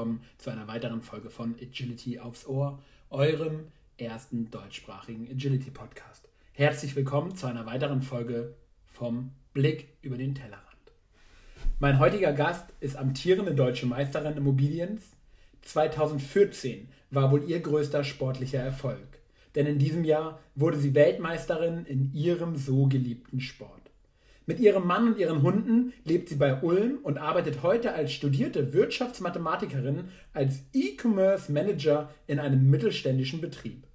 Willkommen zu einer weiteren Folge von Agility aufs Ohr, eurem ersten deutschsprachigen Agility Podcast. Herzlich willkommen zu einer weiteren Folge vom Blick über den Tellerrand. Mein heutiger Gast ist amtierende deutsche Meisterin Immobiliens. 2014 war wohl ihr größter sportlicher Erfolg, denn in diesem Jahr wurde sie Weltmeisterin in ihrem so geliebten Sport. Mit ihrem Mann und ihren Hunden lebt sie bei Ulm und arbeitet heute als studierte Wirtschaftsmathematikerin als E-Commerce Manager in einem mittelständischen Betrieb.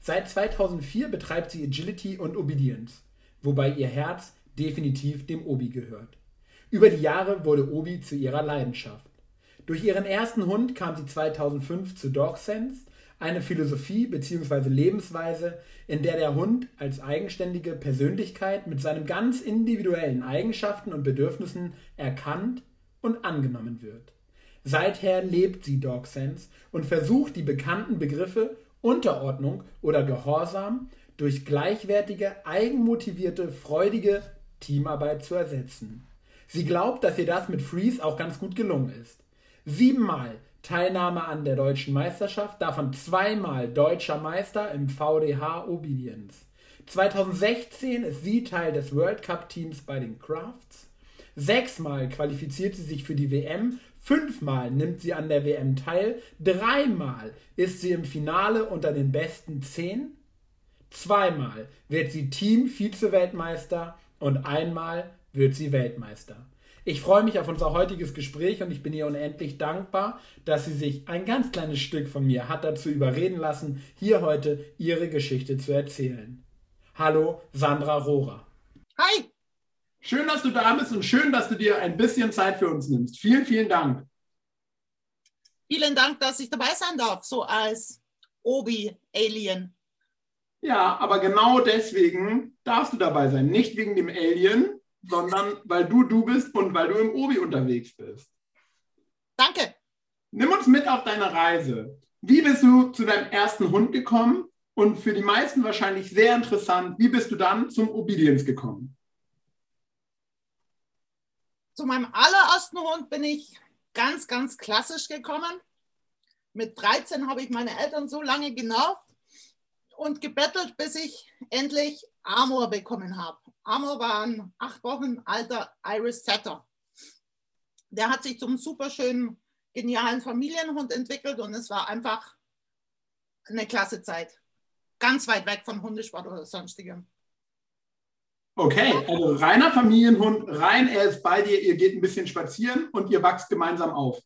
Seit 2004 betreibt sie Agility und Obedience, wobei ihr Herz definitiv dem Obi gehört. Über die Jahre wurde Obi zu ihrer Leidenschaft. Durch ihren ersten Hund kam sie 2005 zu DogSense eine Philosophie bzw. Lebensweise, in der der Hund als eigenständige Persönlichkeit mit seinen ganz individuellen Eigenschaften und Bedürfnissen erkannt und angenommen wird. Seither lebt sie DogSense und versucht die bekannten Begriffe Unterordnung oder Gehorsam durch gleichwertige, eigenmotivierte, freudige Teamarbeit zu ersetzen. Sie glaubt, dass ihr das mit Freeze auch ganz gut gelungen ist. Siebenmal Teilnahme an der deutschen Meisterschaft, davon zweimal deutscher Meister im VDH Obedience. 2016 ist sie Teil des World Cup Teams bei den Crafts. Sechsmal qualifiziert sie sich für die WM, fünfmal nimmt sie an der WM teil, dreimal ist sie im Finale unter den besten zehn, zweimal wird sie Team-Vize-Weltmeister und einmal wird sie Weltmeister. Ich freue mich auf unser heutiges Gespräch und ich bin ihr unendlich dankbar, dass sie sich ein ganz kleines Stück von mir hat dazu überreden lassen, hier heute ihre Geschichte zu erzählen. Hallo, Sandra Rohrer. Hi. Schön, dass du da bist und schön, dass du dir ein bisschen Zeit für uns nimmst. Vielen, vielen Dank. Vielen Dank, dass ich dabei sein darf, so als Obi-Alien. Ja, aber genau deswegen darfst du dabei sein. Nicht wegen dem Alien, sondern weil du du bist und weil du im Obi unterwegs bist. Danke. Nimm uns mit auf deine Reise. Wie bist du zu deinem ersten Hund gekommen? Und für die meisten wahrscheinlich sehr interessant, wie bist du dann zum Obedience gekommen? Zu meinem allerersten Hund bin ich ganz, ganz klassisch gekommen. Mit 13 habe ich meine Eltern so lange genervt und gebettelt, bis ich endlich Amor bekommen habe. Amor war ein acht Wochen alter Irish Setter. Der hat sich zum super schönen, genialen Familienhund entwickelt und es war einfach eine klasse Zeit. Ganz weit weg von Hundesport oder sonstigem. Okay, also reiner Familienhund, rein, er ist bei dir, ihr geht ein bisschen spazieren und ihr wachst gemeinsam auf.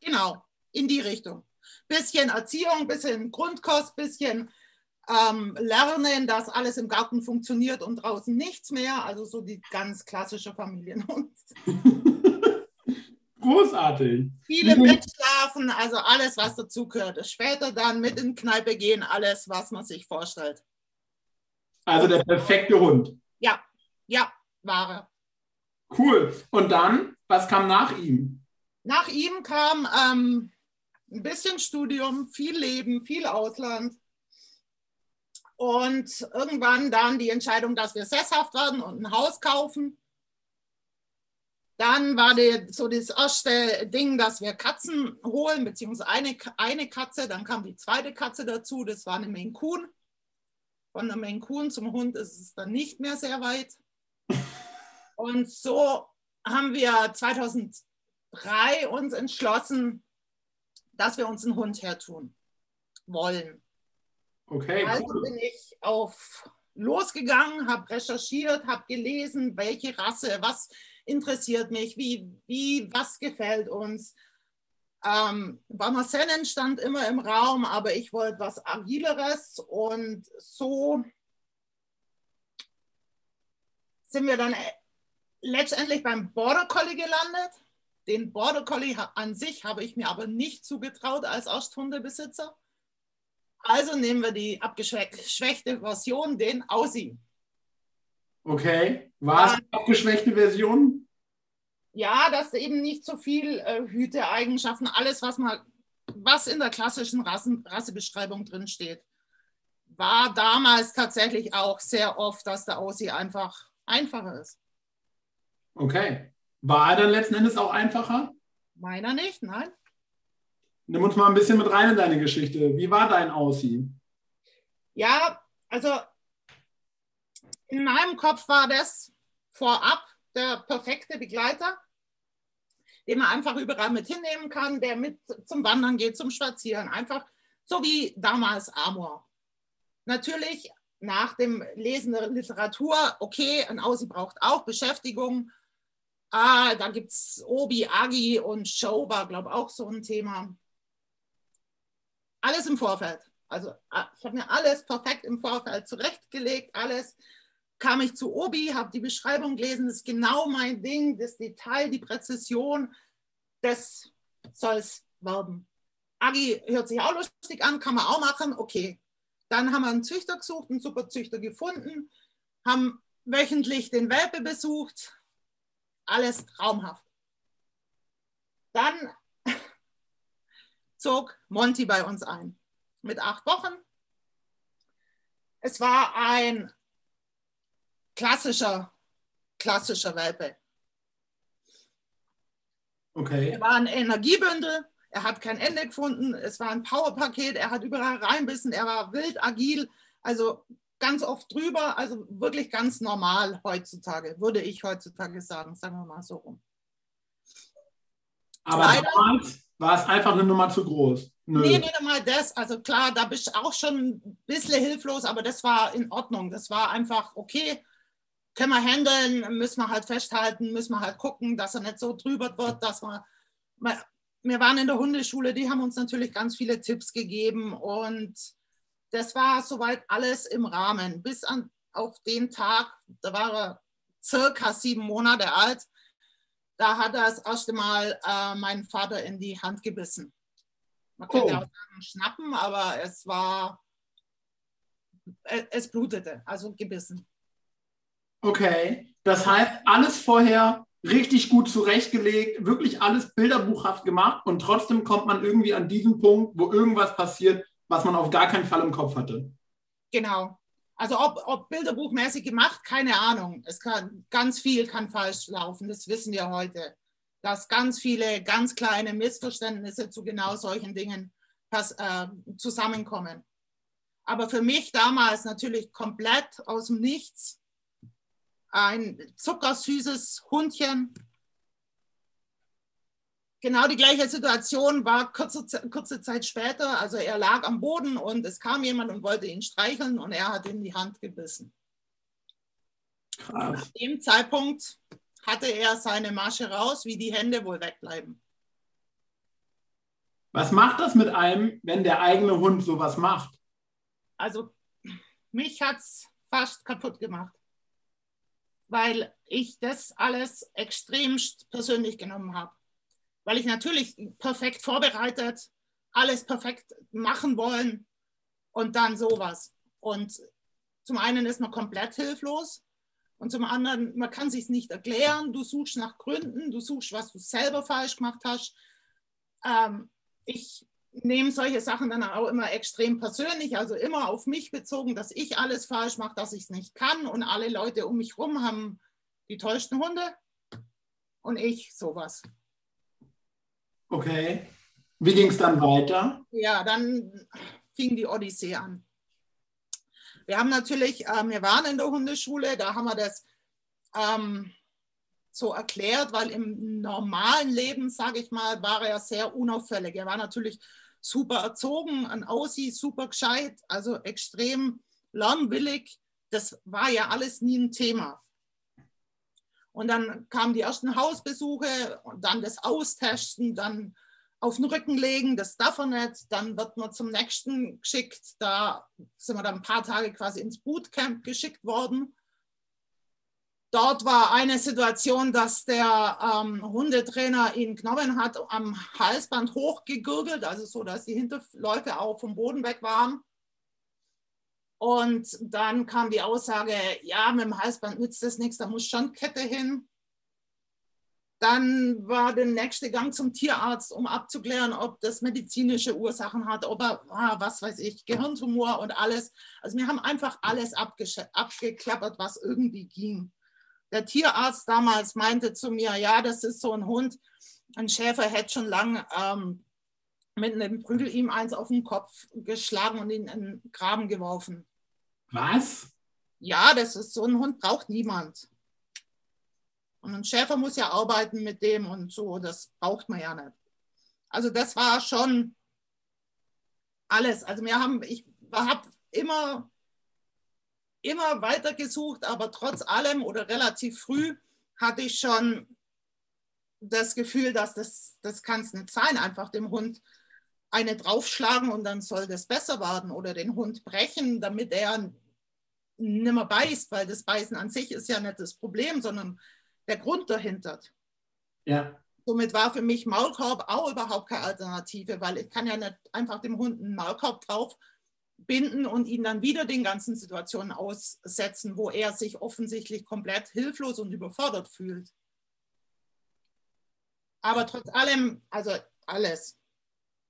Genau, in die Richtung. Bisschen Erziehung, bisschen Grundkost, bisschen ähm, lernen, dass alles im Garten funktioniert und draußen nichts mehr. Also so die ganz klassische Familienhund. Großartig. Viele Bett schlafen, also alles, was dazugehört. Später dann mit in Kneipe gehen, alles, was man sich vorstellt. Also der perfekte Hund. Ja, ja, wahre. Cool. Und dann, was kam nach ihm? Nach ihm kam ähm, ein bisschen Studium, viel Leben, viel Ausland. Und irgendwann dann die Entscheidung, dass wir sesshaft werden und ein Haus kaufen. Dann war die, so das erste Ding, dass wir Katzen holen, beziehungsweise eine, eine Katze. Dann kam die zweite Katze dazu, das war eine Maine Coon. Von der Maine Coon zum Hund ist es dann nicht mehr sehr weit. Und so haben wir 2003 uns entschlossen, dass wir uns einen Hund hertun wollen. Okay. Also cool. bin ich auf losgegangen, habe recherchiert, habe gelesen, welche Rasse, was interessiert mich, wie, wie was gefällt uns. Ähm, Barmacennen stand immer im Raum, aber ich wollte was Agileres und so sind wir dann äh, letztendlich beim Border Collie gelandet. Den Border Collie an sich habe ich mir aber nicht zugetraut als Ersthundebesitzer. Also nehmen wir die abgeschwächte Version, den Aussie. Okay, war es eine abgeschwächte Version? Ja, dass eben nicht so viel äh, Hüteeigenschaften, alles, was man, was in der klassischen Rassen, Rassebeschreibung drin steht, war damals tatsächlich auch sehr oft, dass der Aussie einfach einfacher ist. Okay. War er dann letzten Endes auch einfacher? Meiner nicht, nein. Nimm uns mal ein bisschen mit rein in deine Geschichte. Wie war dein Aussie? Ja, also in meinem Kopf war das vorab der perfekte Begleiter, den man einfach überall mit hinnehmen kann, der mit zum Wandern geht, zum Spazieren, einfach so wie damals Amor. Natürlich nach dem Lesen der Literatur, okay, ein Aussie braucht auch Beschäftigung. Ah, da gibt es Obi, Agi und Show war, glaube ich, auch so ein Thema. Alles im Vorfeld. Also ah, ich habe mir alles perfekt im Vorfeld zurechtgelegt, alles. Kam ich zu Obi, habe die Beschreibung gelesen, das ist genau mein Ding, das Detail, die Präzision, das soll es werden. Agi hört sich auch lustig an, kann man auch machen, okay. Dann haben wir einen Züchter gesucht, einen super Züchter gefunden, haben wöchentlich den Welpe besucht, alles traumhaft. Dann zog Monty bei uns ein mit acht Wochen. Es war ein klassischer, klassischer Welpe. Okay. Er war ein Energiebündel, er hat kein Ende gefunden, es war ein Powerpaket, er hat überall reinbissen, er war wild, agil, also ganz oft drüber, also wirklich ganz normal heutzutage, würde ich heutzutage sagen, sagen wir mal so rum. Aber Leider, damals war es einfach eine Nummer zu groß. Nö. Nee, nicht einmal das. Also klar, da bist du auch schon ein bisschen hilflos, aber das war in Ordnung. Das war einfach okay. Können wir handeln, müssen wir halt festhalten, müssen wir halt gucken, dass er nicht so drüber wird, dass wir. Wir waren in der Hundeschule, die haben uns natürlich ganz viele Tipps gegeben und das war soweit alles im Rahmen. Bis an, auf den Tag, da war er circa sieben Monate alt, da hat er das erste Mal äh, meinen Vater in die Hand gebissen. Man könnte oh. auch sagen schnappen, aber es war, äh, es blutete, also gebissen. Okay, das heißt, alles vorher richtig gut zurechtgelegt, wirklich alles bilderbuchhaft gemacht und trotzdem kommt man irgendwie an diesen Punkt, wo irgendwas passiert, was man auf gar keinen Fall im Kopf hatte. Genau. Also ob, ob bilderbuchmäßig gemacht, keine Ahnung. Es kann ganz viel kann falsch laufen, das wissen wir heute dass ganz viele ganz kleine Missverständnisse zu genau solchen Dingen pass, äh, zusammenkommen. Aber für mich damals natürlich komplett aus dem Nichts ein zuckersüßes Hundchen. Genau die gleiche Situation war kurze, kurze Zeit später. Also er lag am Boden und es kam jemand und wollte ihn streicheln und er hat in die Hand gebissen. Krass. Nach dem Zeitpunkt hatte er seine Masche raus, wie die Hände wohl wegbleiben. Was macht das mit einem, wenn der eigene Hund sowas macht? Also mich hat es fast kaputt gemacht, weil ich das alles extremst persönlich genommen habe. Weil ich natürlich perfekt vorbereitet, alles perfekt machen wollen und dann sowas. Und zum einen ist man komplett hilflos und zum anderen, man kann sich nicht erklären. Du suchst nach Gründen, du suchst, was du selber falsch gemacht hast. Ähm, ich nehme solche Sachen dann auch immer extrem persönlich, also immer auf mich bezogen, dass ich alles falsch mache, dass ich es nicht kann und alle Leute um mich herum haben die tollsten Hunde und ich sowas. Okay. Wie ging es dann weiter? Ja, dann fing die Odyssee an. Wir haben natürlich, äh, wir waren in der Hundeschule, da haben wir das ähm, so erklärt, weil im normalen Leben, sage ich mal, war er sehr unauffällig. Er war natürlich super erzogen, ein Aussie, super gescheit, also extrem lernwillig. Das war ja alles nie ein Thema. Und dann kamen die ersten Hausbesuche und dann das Austesten, dann auf den Rücken legen, das darf er nicht. Dann wird man zum nächsten geschickt. Da sind wir dann ein paar Tage quasi ins Bootcamp geschickt worden. Dort war eine Situation, dass der ähm, Hundetrainer ihn genommen hat, am Halsband hochgegürgelt, also so, dass die Hinterläufe auch vom Boden weg waren. Und dann kam die Aussage, ja, mit dem Halsband nützt das nichts, da muss schon Kette hin. Dann war der nächste Gang zum Tierarzt, um abzuklären, ob das medizinische Ursachen hat, ob er, ah, was weiß ich, Gehirntumor und alles. Also wir haben einfach alles abgeklappert, was irgendwie ging. Der Tierarzt damals meinte zu mir, ja, das ist so ein Hund, ein Schäfer hätte schon lange ähm, mit einem Prügel ihm eins auf den Kopf geschlagen und ihn in den Graben geworfen. Was? Ja, das ist so ein Hund braucht niemand. Und ein Schäfer muss ja arbeiten mit dem und so, das braucht man ja nicht. Also das war schon alles. Also wir haben, ich habe immer, immer weiter gesucht, aber trotz allem oder relativ früh hatte ich schon das Gefühl, dass das, das kann es nicht sein, einfach dem Hund eine draufschlagen und dann soll das besser werden oder den Hund brechen, damit er nimmer beißt, weil das Beißen an sich ist ja nicht das Problem, sondern der Grund dahinter. Ja. Somit war für mich Maulkorb auch überhaupt keine Alternative, weil ich kann ja nicht einfach dem Hund einen Maulkorb drauf binden und ihn dann wieder den ganzen Situationen aussetzen, wo er sich offensichtlich komplett hilflos und überfordert fühlt. Aber trotz allem, also alles.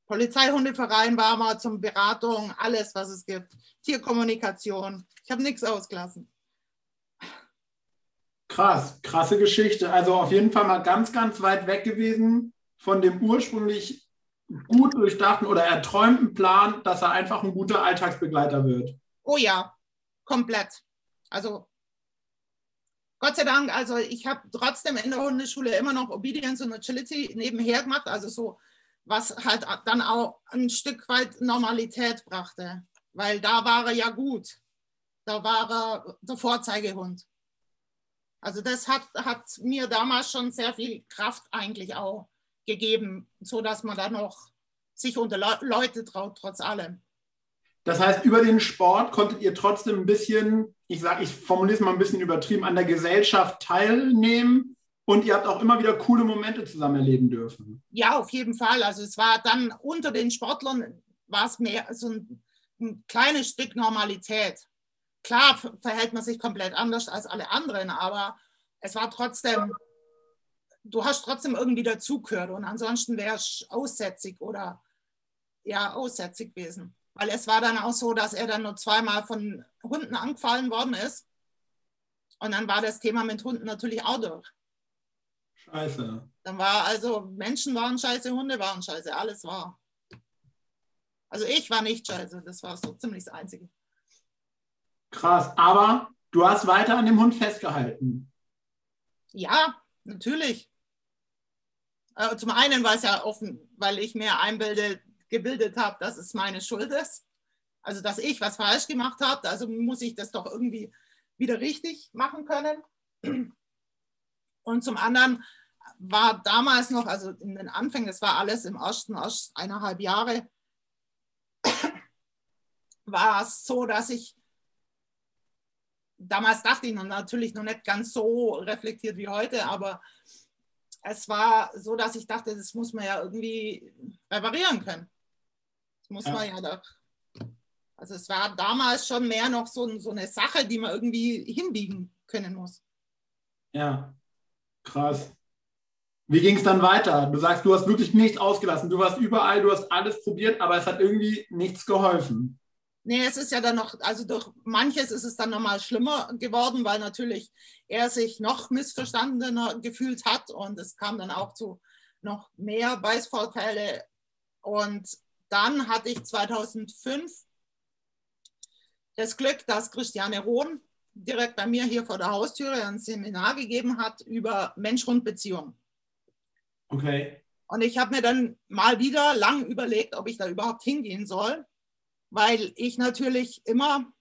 Polizeihundeverein war mal zum Beratung, alles, was es gibt. Tierkommunikation. Ich habe nichts ausgelassen. Krass, krasse Geschichte. Also auf jeden Fall mal ganz, ganz weit weg gewesen von dem ursprünglich gut durchdachten oder erträumten Plan, dass er einfach ein guter Alltagsbegleiter wird. Oh ja, komplett. Also Gott sei Dank, also ich habe trotzdem in der Hundeschule immer noch Obedience und Agility nebenher gemacht, also so, was halt dann auch ein Stück weit Normalität brachte, weil da war er ja gut. Da war er der Vorzeigehund. Also das hat, hat mir damals schon sehr viel Kraft eigentlich auch gegeben, sodass man dann noch sich unter Le Leute traut, trotz allem. Das heißt, über den Sport konntet ihr trotzdem ein bisschen, ich sage, ich formuliere es mal ein bisschen übertrieben, an der Gesellschaft teilnehmen und ihr habt auch immer wieder coole Momente zusammen erleben dürfen. Ja, auf jeden Fall. Also es war dann unter den Sportlern war es mehr so ein, ein kleines Stück Normalität. Klar verhält man sich komplett anders als alle anderen, aber es war trotzdem, du hast trotzdem irgendwie dazugehört und ansonsten wärst du aussätzig oder ja, aussätzig gewesen. Weil es war dann auch so, dass er dann nur zweimal von Hunden angefallen worden ist. Und dann war das Thema mit Hunden natürlich auch durch. Scheiße. Dann war also, Menschen waren scheiße, Hunde waren scheiße, alles war. Also ich war nicht scheiße, das war so ziemlich das Einzige. Krass, aber du hast weiter an dem Hund festgehalten. Ja, natürlich. Äh, zum einen war es ja offen, weil ich mir einbilde, gebildet habe, dass es meine Schuld ist. Also, dass ich was falsch gemacht habe. Also muss ich das doch irgendwie wieder richtig machen können. Und zum anderen war damals noch, also in den Anfängen, das war alles im ersten, erst eineinhalb Jahre, war es so, dass ich damals dachte ich noch natürlich noch nicht ganz so reflektiert wie heute, aber es war so, dass ich dachte, das muss man ja irgendwie reparieren können. Das muss ja. man ja doch. Also es war damals schon mehr noch so, so eine Sache, die man irgendwie hinbiegen können muss. Ja, krass. Wie ging es dann weiter? Du sagst, du hast wirklich nichts ausgelassen. Du warst überall, du hast alles probiert, aber es hat irgendwie nichts geholfen. Nee, es ist ja dann noch, also durch manches ist es dann nochmal schlimmer geworden, weil natürlich er sich noch missverstandener gefühlt hat und es kam dann auch zu noch mehr Beißvorteile. Und dann hatte ich 2005 das Glück, dass Christiane Rohn direkt bei mir hier vor der Haustüre ein Seminar gegeben hat über Mensch-Hund-Beziehung. Okay. Und ich habe mir dann mal wieder lang überlegt, ob ich da überhaupt hingehen soll, weil ich natürlich immer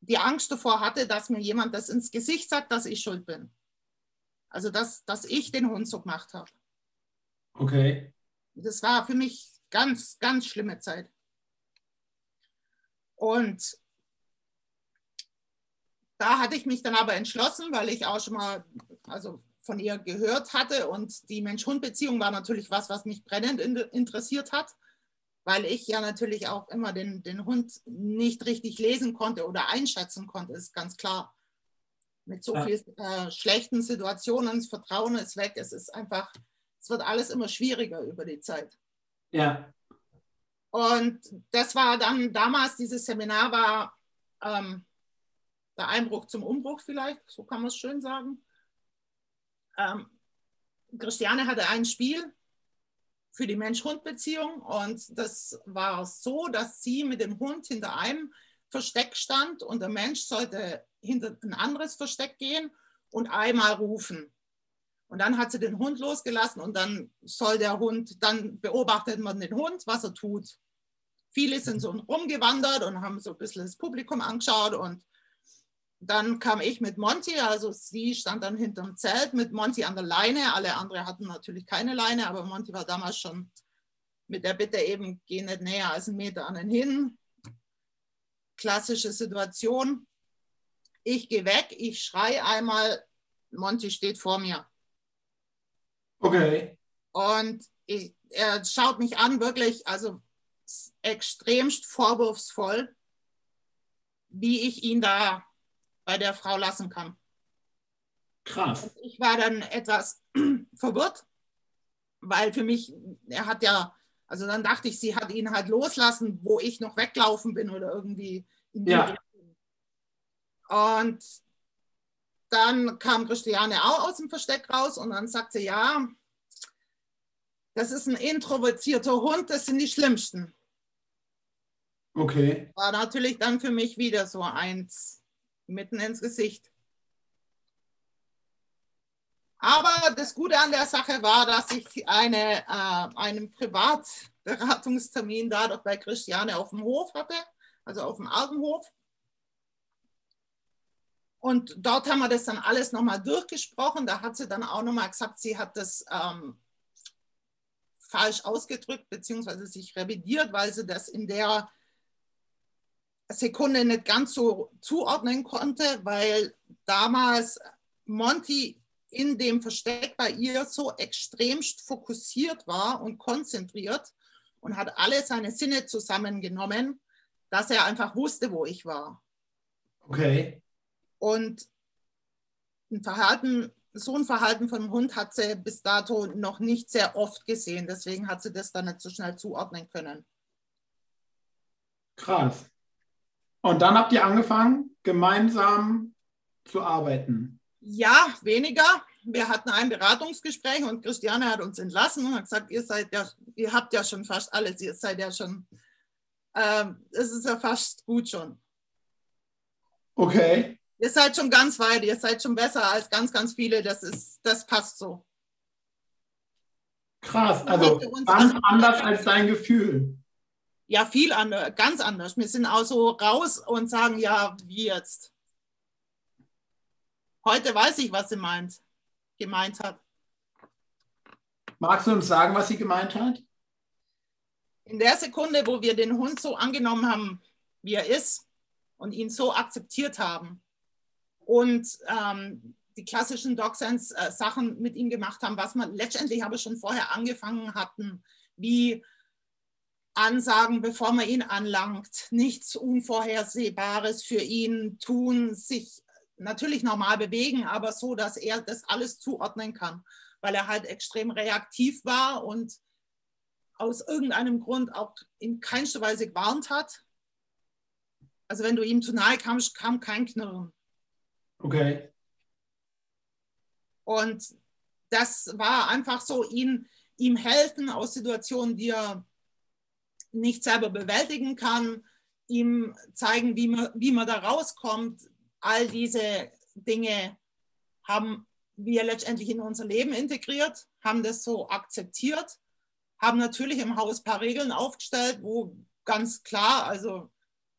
die Angst davor hatte, dass mir jemand das ins Gesicht sagt, dass ich schuld bin. Also, dass, dass ich den Hund so gemacht habe. Okay. Das war für mich Ganz, ganz schlimme Zeit. Und da hatte ich mich dann aber entschlossen, weil ich auch schon mal also von ihr gehört hatte und die Mensch-Hund-Beziehung war natürlich was, was mich brennend interessiert hat, weil ich ja natürlich auch immer den, den Hund nicht richtig lesen konnte oder einschätzen konnte, ist ganz klar. Mit so ja. vielen äh, schlechten Situationen, das Vertrauen ist weg, es ist einfach, es wird alles immer schwieriger über die Zeit. Ja. Und das war dann damals, dieses Seminar war ähm, der Einbruch zum Umbruch vielleicht, so kann man es schön sagen. Ähm, Christiane hatte ein Spiel für die Mensch-Hund-Beziehung und das war so, dass sie mit dem Hund hinter einem Versteck stand und der Mensch sollte hinter ein anderes Versteck gehen und einmal rufen. Und dann hat sie den Hund losgelassen und dann soll der Hund, dann beobachtet man den Hund, was er tut. Viele sind so rumgewandert und haben so ein bisschen das Publikum angeschaut und dann kam ich mit Monty, also sie stand dann hinterm Zelt mit Monty an der Leine. Alle anderen hatten natürlich keine Leine, aber Monty war damals schon mit der Bitte eben, geh nicht näher als einen Meter an den hin. Klassische Situation. Ich gehe weg, ich schreie einmal, Monty steht vor mir. Okay. Und ich, er schaut mich an, wirklich, also extremst vorwurfsvoll, wie ich ihn da bei der Frau lassen kann. Krass. Und ich war dann etwas verwirrt, weil für mich, er hat ja, also dann dachte ich, sie hat ihn halt loslassen, wo ich noch weglaufen bin oder irgendwie Ja. Und dann kam Christiane auch aus dem Versteck raus und dann sagte sie, ja, das ist ein introvertierter Hund, das sind die schlimmsten. Okay. War natürlich dann für mich wieder so eins mitten ins Gesicht. Aber das Gute an der Sache war, dass ich eine, äh, einen Privatberatungstermin dadurch bei Christiane auf dem Hof hatte, also auf dem Altenhof. Und dort haben wir das dann alles nochmal durchgesprochen. Da hat sie dann auch nochmal gesagt, sie hat das ähm, falsch ausgedrückt, beziehungsweise sich revidiert, weil sie das in der Sekunde nicht ganz so zuordnen konnte, weil damals Monty in dem Versteck bei ihr so extremst fokussiert war und konzentriert und hat alle seine Sinne zusammengenommen, dass er einfach wusste, wo ich war. Okay. Und ein Verhalten, so ein Verhalten von einem Hund hat sie bis dato noch nicht sehr oft gesehen. Deswegen hat sie das dann nicht so schnell zuordnen können. Krass. Und dann habt ihr angefangen, gemeinsam zu arbeiten. Ja, weniger. Wir hatten ein Beratungsgespräch und Christiane hat uns entlassen und hat gesagt, ihr seid ja, ihr habt ja schon fast alles, ihr seid ja schon, ähm, es ist ja fast gut schon. Okay. Ihr seid schon ganz weit, ihr seid schon besser als ganz, ganz viele, das ist, das passt so. Krass. Also ganz anders als dein Gefühl. Ja, viel anders, ganz anders. Wir sind auch so raus und sagen, ja, wie jetzt? Heute weiß ich, was sie meint, gemeint hat. Magst du uns sagen, was sie gemeint hat? in der Sekunde, wo wir den Hund so angenommen haben, wie er ist und ihn so akzeptiert haben und ähm, die klassischen DocSense-Sachen mit ihm gemacht haben, was wir letztendlich aber schon vorher angefangen hatten, wie Ansagen, bevor man ihn anlangt, nichts Unvorhersehbares für ihn tun, sich natürlich normal bewegen, aber so, dass er das alles zuordnen kann, weil er halt extrem reaktiv war und aus irgendeinem Grund auch in keinster Weise gewarnt hat. Also wenn du ihm zu nahe kamst, kam kein Knirren. Okay. Und das war einfach so, ihn, ihm helfen aus Situationen, die er nicht selber bewältigen kann, ihm zeigen, wie man, wie man da rauskommt. All diese Dinge haben wir letztendlich in unser Leben integriert, haben das so akzeptiert haben natürlich im Haus ein paar Regeln aufgestellt, wo ganz klar, also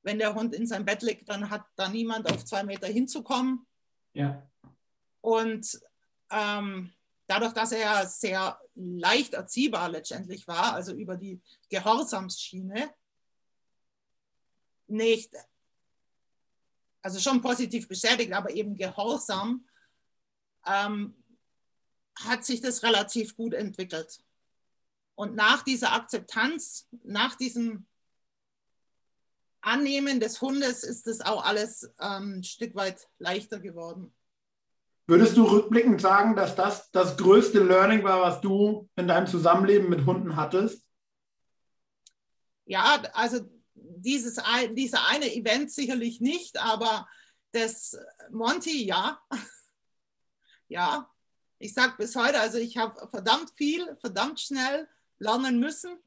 wenn der Hund in seinem Bett liegt, dann hat da niemand auf zwei Meter hinzukommen. Ja. Und ähm, dadurch, dass er ja sehr leicht erziehbar letztendlich war, also über die Gehorsamsschiene, nicht, also schon positiv beschädigt, aber eben gehorsam, ähm, hat sich das relativ gut entwickelt. Und nach dieser Akzeptanz, nach diesem Annehmen des Hundes ist es auch alles ähm, ein Stück weit leichter geworden. Würdest du rückblickend sagen, dass das das größte Learning war, was du in deinem Zusammenleben mit Hunden hattest? Ja, also dieses ein, dieser eine Event sicherlich nicht, aber das Monty, ja. ja, Ich sage bis heute, also ich habe verdammt viel, verdammt schnell lernen müssen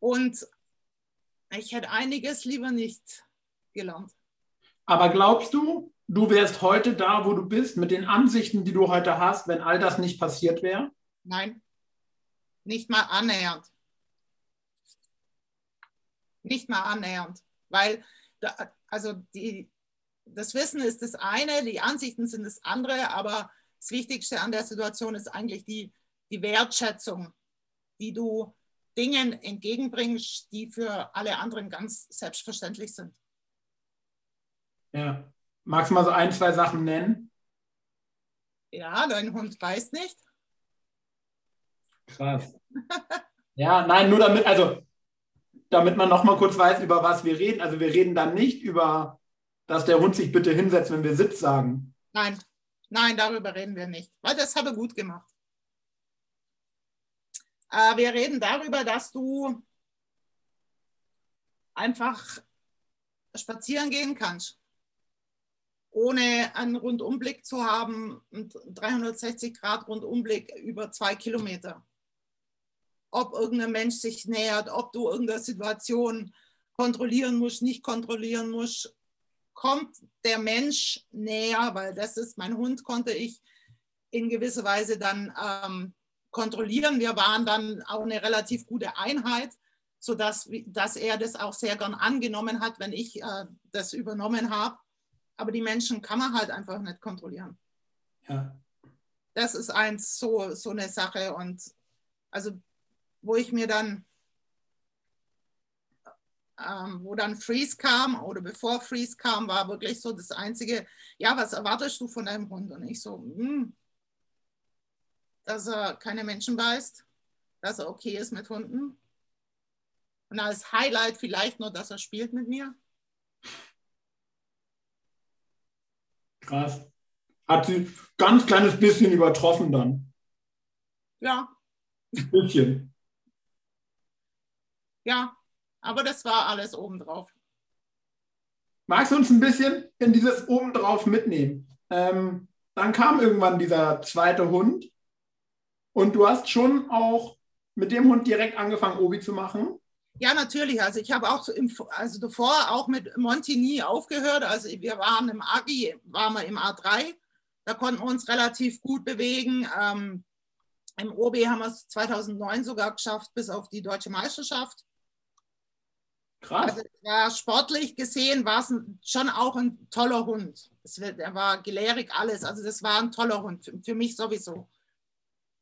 und ich hätte einiges lieber nicht gelernt. Aber glaubst du, du wärst heute da, wo du bist, mit den Ansichten, die du heute hast, wenn all das nicht passiert wäre? Nein, nicht mal annähernd. Nicht mal annähernd, weil da, also die, das Wissen ist das eine, die Ansichten sind das andere, aber das Wichtigste an der Situation ist eigentlich die, die Wertschätzung, die du Dingen entgegenbringst, die für alle anderen ganz selbstverständlich sind. Ja. Magst du mal so ein, zwei Sachen nennen? Ja, dein Hund weiß nicht. Krass. ja, nein, nur damit, also damit man noch mal kurz weiß, über was wir reden. Also wir reden dann nicht über, dass der Hund sich bitte hinsetzt, wenn wir Sitz sagen. Nein, nein, darüber reden wir nicht, weil das hat er gut gemacht. Äh, wir reden darüber, dass du einfach spazieren gehen kannst ohne einen Rundumblick zu haben, einen 360 Grad Rundumblick über zwei Kilometer. Ob irgendein Mensch sich nähert, ob du irgendeine Situation kontrollieren musst, nicht kontrollieren musst, kommt der Mensch näher, weil das ist, mein Hund konnte ich in gewisser Weise dann ähm, kontrollieren. Wir waren dann auch eine relativ gute Einheit, sodass dass er das auch sehr gern angenommen hat, wenn ich äh, das übernommen habe aber die Menschen kann man halt einfach nicht kontrollieren. Ja. Das ist eins so, so eine Sache und also wo ich mir dann, ähm, wo dann Freeze kam oder bevor Freeze kam, war wirklich so das Einzige, ja, was erwartest du von deinem Hund? Und ich so, hm, dass er keine Menschen beißt, dass er okay ist mit Hunden. Und als Highlight vielleicht nur, dass er spielt mit mir. Krass. Hat sie ganz kleines bisschen übertroffen dann. Ja. Ein bisschen. Ja, aber das war alles obendrauf. Magst du uns ein bisschen in dieses obendrauf mitnehmen? Ähm, dann kam irgendwann dieser zweite Hund und du hast schon auch mit dem Hund direkt angefangen, Obi zu machen. Ja, natürlich. Also ich habe auch im, also davor auch mit Monty nie aufgehört. Also wir waren im Agi, waren wir im A3. Da konnten wir uns relativ gut bewegen. Ähm, Im OB haben wir es 2009 sogar geschafft, bis auf die deutsche Meisterschaft. Krass. Also war sportlich gesehen war es schon auch ein toller Hund. Es, er war gelehrig, alles. Also das war ein toller Hund, für, für mich sowieso.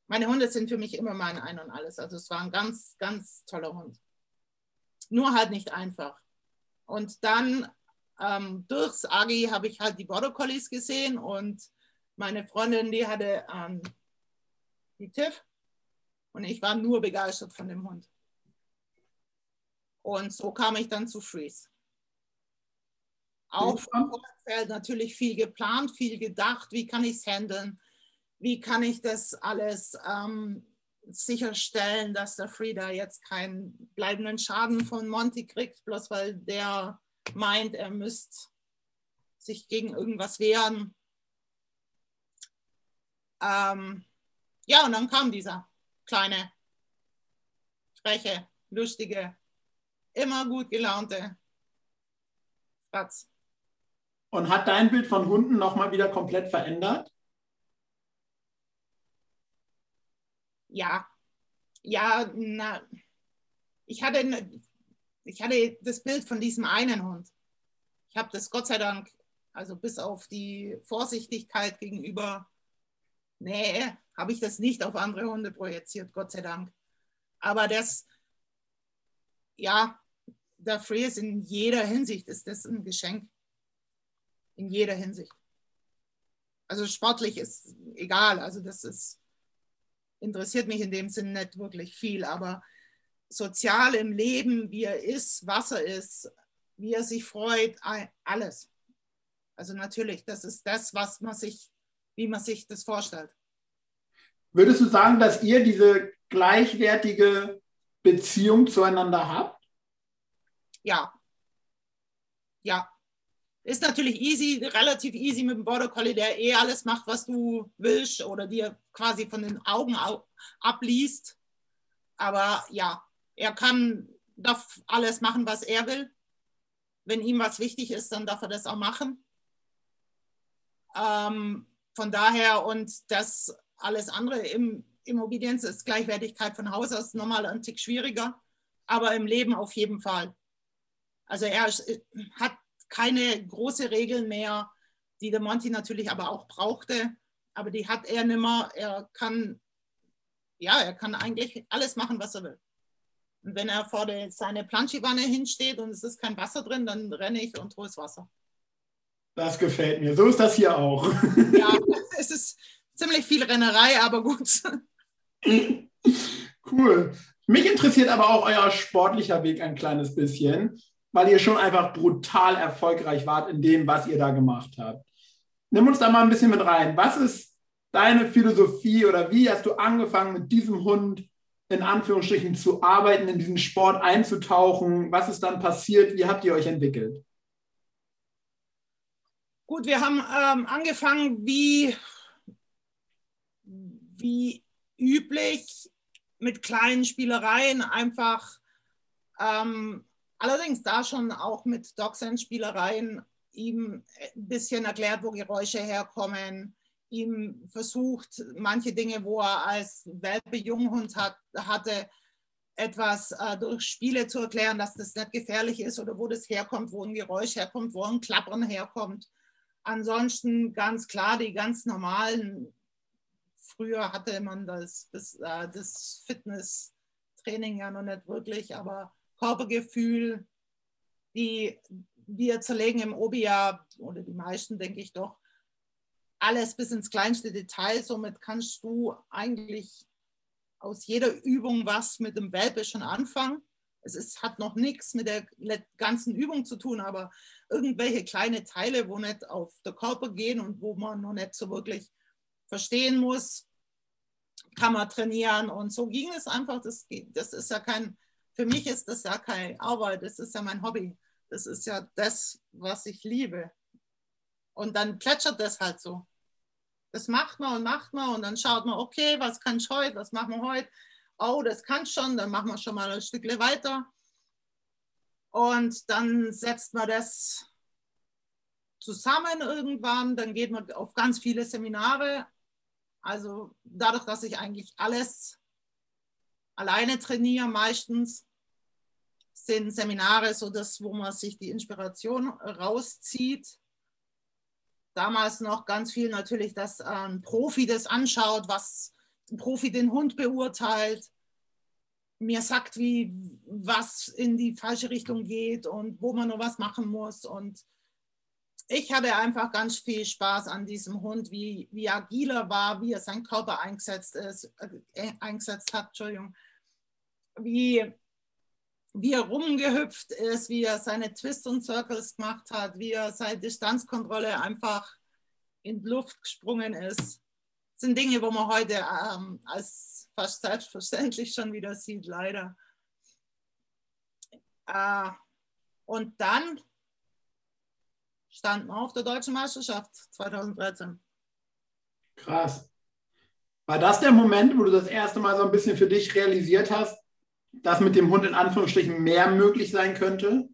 Meine Hunde sind für mich immer mein Ein und Alles. Also es war ein ganz, ganz toller Hund nur halt nicht einfach. Und dann ähm, durchs Agi habe ich halt die Border Collies gesehen und meine Freundin, die hatte ähm, die Tiff und ich war nur begeistert von dem Hund. Und so kam ich dann zu Freeze. Auch vom Vorfeld natürlich viel geplant, viel gedacht, wie kann ich es handeln, wie kann ich das alles ähm, sicherstellen, dass der Frieda jetzt keinen bleibenden Schaden von Monty kriegt, bloß weil der meint, er müsste sich gegen irgendwas wehren. Ähm, ja, und dann kam dieser kleine, freche, lustige, immer gut gelaunte Spatz. Und hat dein Bild von Hunden nochmal wieder komplett verändert? Ja, ja, na, ich hatte, ich hatte das Bild von diesem einen Hund. Ich habe das Gott sei Dank, also bis auf die Vorsichtigkeit gegenüber nee, habe ich das nicht auf andere Hunde projiziert, Gott sei Dank. Aber das, ja, der Free ist in jeder Hinsicht, ist das ein Geschenk. In jeder Hinsicht. Also sportlich ist egal, also das ist interessiert mich in dem Sinn nicht wirklich viel, aber sozial im Leben, wie er ist, was er ist, wie er sich freut, alles. Also natürlich, das ist das, was man sich, wie man sich das vorstellt. Würdest du sagen, dass ihr diese gleichwertige Beziehung zueinander habt? Ja. Ja. Ist natürlich easy, relativ easy mit dem Border Collie, der eh alles macht, was du willst oder dir quasi von den Augen abliest. Aber ja, er kann darf alles machen, was er will. Wenn ihm was wichtig ist, dann darf er das auch machen. Ähm, von daher und das alles andere im, im Obedienz ist Gleichwertigkeit von Haus aus nochmal ein Tick schwieriger, aber im Leben auf jeden Fall. Also er hat keine große Regeln mehr, die der Monty natürlich aber auch brauchte, aber die hat er nimmer. Er kann, ja, er kann eigentlich alles machen, was er will. Und wenn er vor der, seine Planchiwanne hinsteht und es ist kein Wasser drin, dann renne ich und hole das Wasser. Das gefällt mir. So ist das hier auch. Ja, es ist ziemlich viel Rennerei, aber gut. Cool. Mich interessiert aber auch euer sportlicher Weg ein kleines bisschen, weil ihr schon einfach brutal erfolgreich wart in dem, was ihr da gemacht habt. Nimm uns da mal ein bisschen mit rein. Was ist deine Philosophie oder wie hast du angefangen mit diesem Hund in Anführungsstrichen zu arbeiten, in diesen Sport einzutauchen? Was ist dann passiert? Wie habt ihr euch entwickelt? Gut, wir haben ähm, angefangen wie, wie üblich mit kleinen Spielereien, einfach ähm, allerdings da schon auch mit Dogsense-Spielereien ihm ein bisschen erklärt, wo Geräusche herkommen, ihm versucht, manche Dinge, wo er als Welpe Junghund hat, hatte, etwas äh, durch Spiele zu erklären, dass das nicht gefährlich ist oder wo das herkommt, wo ein Geräusch herkommt, wo ein Klappern herkommt. Ansonsten ganz klar die ganz normalen, früher hatte man das, das, äh, das Fitnesstraining ja noch nicht wirklich, aber Körpergefühl, die wir zerlegen im Obi ja, oder die meisten denke ich doch, alles bis ins kleinste Detail. Somit kannst du eigentlich aus jeder Übung was mit dem Welpe schon anfangen. Es ist, hat noch nichts mit der ganzen Übung zu tun, aber irgendwelche kleine Teile, wo nicht auf der Körper gehen und wo man noch nicht so wirklich verstehen muss, kann man trainieren. Und so ging es einfach. Das, das ist ja kein, für mich ist das ja keine Arbeit, das ist ja mein Hobby. Das ist ja das, was ich liebe. Und dann plätschert das halt so. Das macht man und macht man und dann schaut man, okay, was kann ich heute, was machen wir heute? Oh, das kann schon, dann machen wir schon mal ein Stück weiter. Und dann setzt man das zusammen irgendwann, dann geht man auf ganz viele Seminare. Also dadurch, dass ich eigentlich alles alleine trainiere, meistens sind Seminare so das, wo man sich die Inspiration rauszieht damals noch ganz viel natürlich, dass ein Profi das anschaut, was ein Profi den Hund beurteilt, mir sagt, wie was in die falsche Richtung geht und wo man noch was machen muss. Und ich hatte einfach ganz viel Spaß an diesem Hund, wie, wie agil er war, wie er seinen Körper eingesetzt, ist, äh, eingesetzt hat, Entschuldigung, wie, wie er rumgehüpft ist, wie er seine Twists und Circles gemacht hat, wie er seine Distanzkontrolle einfach in die Luft gesprungen ist. Das sind Dinge, wo man heute ähm, als fast selbstverständlich schon wieder sieht, leider. Äh, und dann standen wir auf der Deutschen Meisterschaft 2013. Krass. War das der Moment, wo du das erste Mal so ein bisschen für dich realisiert hast, dass mit dem Hund in Anführungsstrichen mehr möglich sein könnte?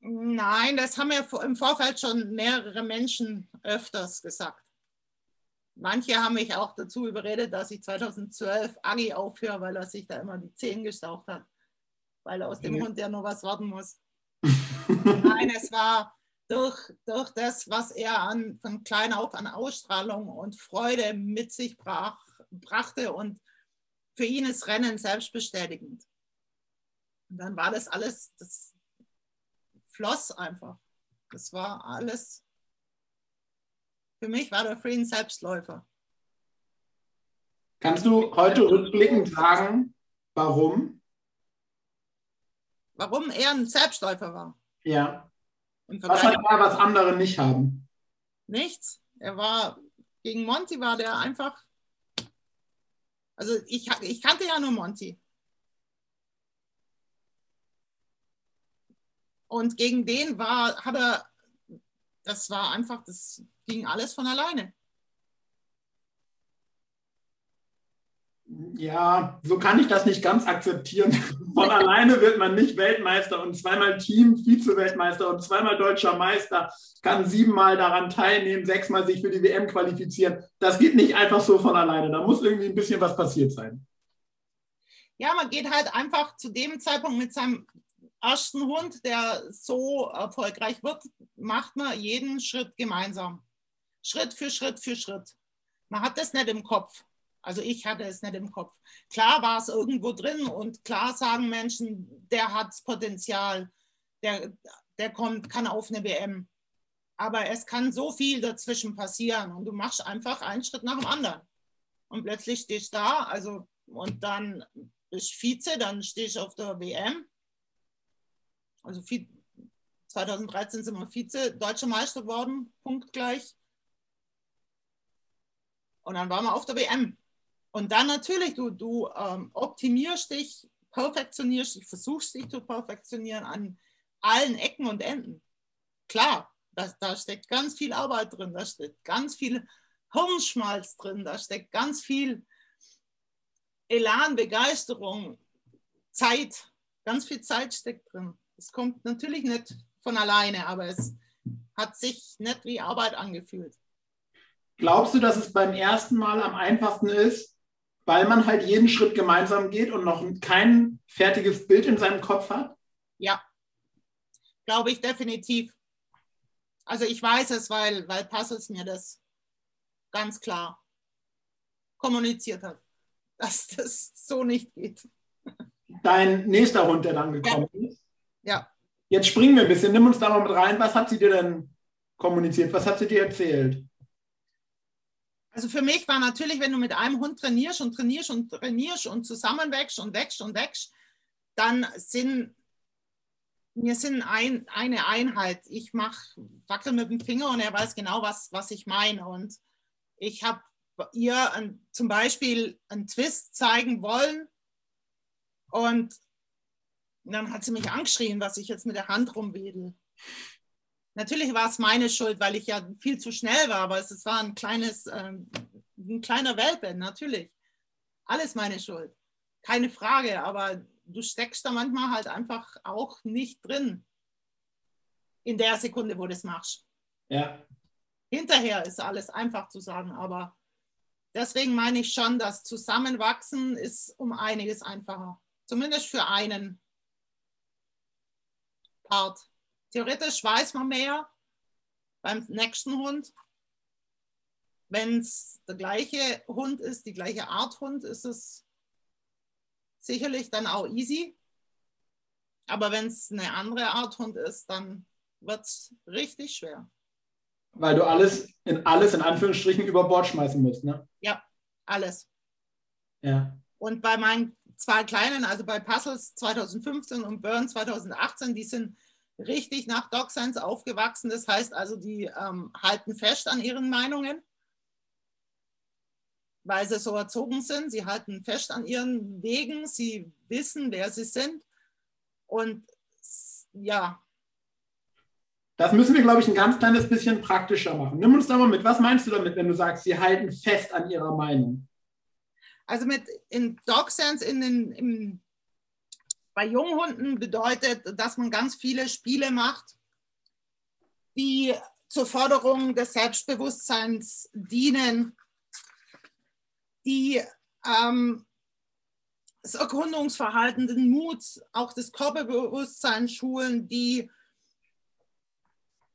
Nein, das haben mir im Vorfeld schon mehrere Menschen öfters gesagt. Manche haben mich auch dazu überredet, dass ich 2012 Agi aufhöre, weil er sich da immer die Zehen gestaucht hat, weil er aus dem Hund ja noch was warten muss. Nein, es war durch, durch das, was er an, von klein auf an Ausstrahlung und Freude mit sich brach, brachte und für ihn ist Rennen selbstbestätigend. Und dann war das alles, das floss einfach. Das war alles. Für mich war der Free ein Selbstläufer. Kannst du heute rückblickend sagen, warum? Warum er ein Selbstläufer war? Ja. Was hat er, was andere nicht haben? Nichts. Er war, gegen Monty war der einfach also ich, ich kannte ja nur Monty. Und gegen den war, hat er, das war einfach, das ging alles von alleine. Ja, so kann ich das nicht ganz akzeptieren. Von alleine wird man nicht Weltmeister und zweimal Team, Vize-Weltmeister und zweimal deutscher Meister, kann siebenmal daran teilnehmen, sechsmal sich für die WM qualifizieren. Das geht nicht einfach so von alleine. Da muss irgendwie ein bisschen was passiert sein. Ja, man geht halt einfach zu dem Zeitpunkt mit seinem ersten Hund, der so erfolgreich wird, macht man jeden Schritt gemeinsam. Schritt für Schritt für Schritt. Man hat das nicht im Kopf. Also ich hatte es nicht im Kopf. Klar war es irgendwo drin und klar sagen Menschen, der hat Potenzial, der, der kommt, kann auf eine WM. Aber es kann so viel dazwischen passieren und du machst einfach einen Schritt nach dem anderen. Und plötzlich stehst du da, also und dann bist Vize, dann stehst du auf der WM. Also 2013 sind wir Vize, deutscher Meister geworden, punktgleich. Und dann waren wir auf der WM. Und dann natürlich, du, du ähm, optimierst dich, perfektionierst dich, versuchst dich zu perfektionieren an allen Ecken und Enden. Klar, da, da steckt ganz viel Arbeit drin, da steckt ganz viel Hirnschmalz drin, da steckt ganz viel Elan, Begeisterung, Zeit, ganz viel Zeit steckt drin. Es kommt natürlich nicht von alleine, aber es hat sich nicht wie Arbeit angefühlt. Glaubst du, dass es beim ersten Mal am einfachsten ist, weil man halt jeden Schritt gemeinsam geht und noch kein fertiges Bild in seinem Kopf hat? Ja, glaube ich definitiv. Also ich weiß es, weil, weil Puzzles mir das ganz klar kommuniziert hat, dass das so nicht geht. Dein nächster Hund, der dann gekommen ja. ist. Ja. Jetzt springen wir ein bisschen, nimm uns da mal mit rein. Was hat sie dir denn kommuniziert? Was hat sie dir erzählt? Also für mich war natürlich, wenn du mit einem Hund trainierst und trainierst und trainierst und zusammen wächst und wächst und wächst, dann sind wir sind ein, eine Einheit. Ich mache wackel mit dem Finger und er weiß genau, was, was ich meine. Und ich habe ihr ein, zum Beispiel einen Twist zeigen wollen und dann hat sie mich angeschrien, was ich jetzt mit der Hand rumwedel. Natürlich war es meine Schuld, weil ich ja viel zu schnell war, aber es, war ein kleines, ähm, ein kleiner Welpe, natürlich. Alles meine Schuld. Keine Frage, aber du steckst da manchmal halt einfach auch nicht drin. In der Sekunde, wo du es machst. Ja. Hinterher ist alles einfach zu sagen, aber deswegen meine ich schon, dass Zusammenwachsen ist um einiges einfacher. Zumindest für einen Part. Theoretisch weiß man mehr beim nächsten Hund. Wenn es der gleiche Hund ist, die gleiche Art Hund, ist es sicherlich dann auch easy. Aber wenn es eine andere Art Hund ist, dann wird es richtig schwer. Weil du alles in alles in Anführungsstrichen über Bord schmeißen musst, ne? Ja, alles. Ja. Und bei meinen zwei kleinen, also bei Puzzles 2015 und Burn 2018, die sind richtig nach Science aufgewachsen. Das heißt also, die ähm, halten fest an ihren Meinungen, weil sie so erzogen sind. Sie halten fest an ihren Wegen. Sie wissen, wer sie sind. Und ja. Das müssen wir, glaube ich, ein ganz kleines bisschen praktischer machen. Nimm uns da mal mit. Was meinst du damit, wenn du sagst, sie halten fest an ihrer Meinung? Also mit in Dog Sense in den, im bei Junghunden bedeutet, dass man ganz viele Spiele macht, die zur Förderung des Selbstbewusstseins dienen, die ähm, das Erkundungsverhalten, den Mut, auch das Körperbewusstsein schulen, die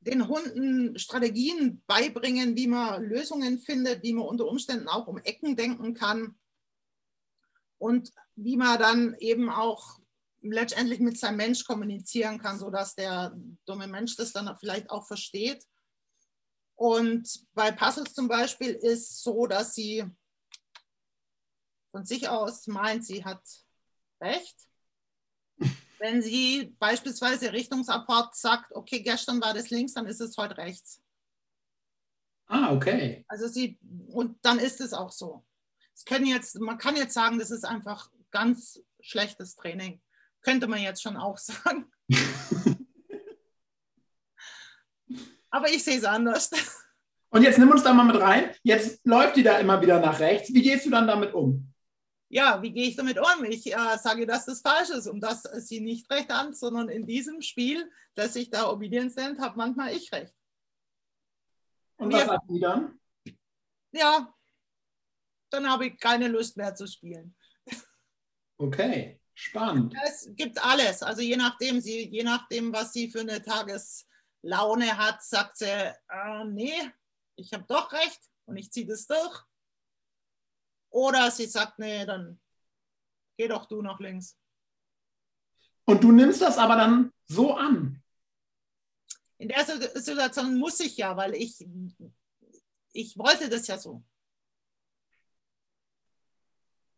den Hunden Strategien beibringen, wie man Lösungen findet, wie man unter Umständen auch um Ecken denken kann und wie man dann eben auch letztendlich mit seinem Mensch kommunizieren kann, sodass der dumme Mensch das dann vielleicht auch versteht. Und bei Puzzles zum Beispiel ist so, dass sie von sich aus meint, sie hat recht. Wenn sie beispielsweise Richtungsapport sagt, okay, gestern war das links, dann ist es heute rechts. Ah, okay. Also sie, und dann ist es auch so. Es können jetzt, man kann jetzt sagen, das ist einfach ganz schlechtes Training könnte man jetzt schon auch sagen. Aber ich sehe es anders. Und jetzt nimm uns da mal mit rein. Jetzt läuft die da immer wieder nach rechts. Wie gehst du dann damit um? Ja, wie gehe ich damit um? Ich äh, sage, dass das falsch ist und dass sie nicht recht an, sondern in diesem Spiel, das sich da Obedience nennt, habe manchmal ich recht. Und was sagt die dann? Ja, dann habe ich keine Lust mehr zu spielen. Okay, spannend. Es gibt alles. Also je nachdem, sie, je nachdem, was sie für eine Tageslaune hat, sagt sie, äh, nee, ich habe doch recht und ich ziehe das durch. Oder sie sagt, nee, dann geh doch du nach links. Und du nimmst das aber dann so an. In der Situation muss ich ja, weil ich, ich wollte das ja so.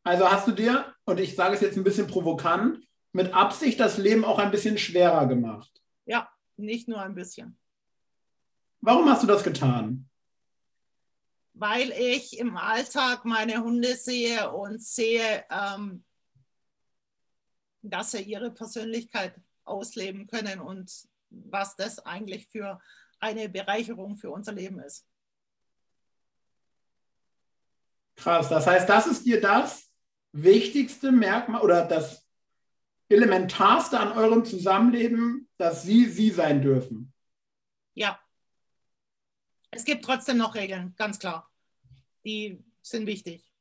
Also hast du dir, und ich sage es jetzt ein bisschen provokant, mit Absicht das Leben auch ein bisschen schwerer gemacht. Ja, nicht nur ein bisschen. Warum hast du das getan? Weil ich im Alltag meine Hunde sehe und sehe, ähm, dass sie ihre Persönlichkeit ausleben können und was das eigentlich für eine Bereicherung für unser Leben ist. Krass, das heißt, das ist dir das, wichtigste Merkmal oder das elementarste an eurem Zusammenleben, dass sie sie sein dürfen. Ja. Es gibt trotzdem noch Regeln, ganz klar. Die sind wichtig.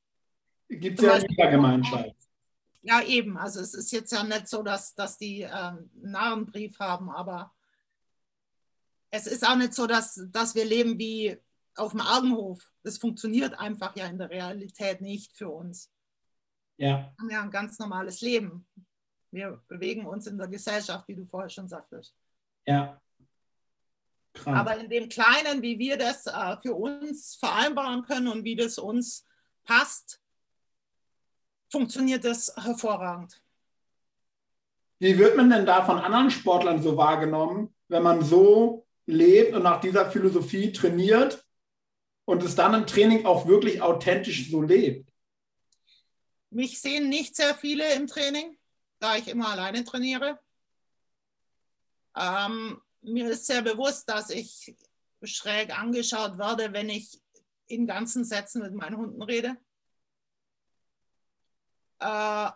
Gibt es ja in jeder Gemeinschaft. Ja, eben. Also es ist jetzt ja nicht so, dass, dass die äh, einen Narrenbrief haben, aber es ist auch nicht so, dass, dass wir leben wie auf dem Argenhof. Das funktioniert einfach ja in der Realität nicht für uns. Ja. Wir haben ja ein ganz normales Leben. Wir bewegen uns in der Gesellschaft, wie du vorher schon sagtest. Ja. Krass. Aber in dem Kleinen, wie wir das äh, für uns vereinbaren können und wie das uns passt, funktioniert das hervorragend. Wie wird man denn da von anderen Sportlern so wahrgenommen, wenn man so lebt und nach dieser Philosophie trainiert und es dann im Training auch wirklich authentisch so lebt? Mich sehen nicht sehr viele im Training, da ich immer alleine trainiere. Ähm, mir ist sehr bewusst, dass ich schräg angeschaut werde, wenn ich in ganzen Sätzen mit meinen Hunden rede. Äh,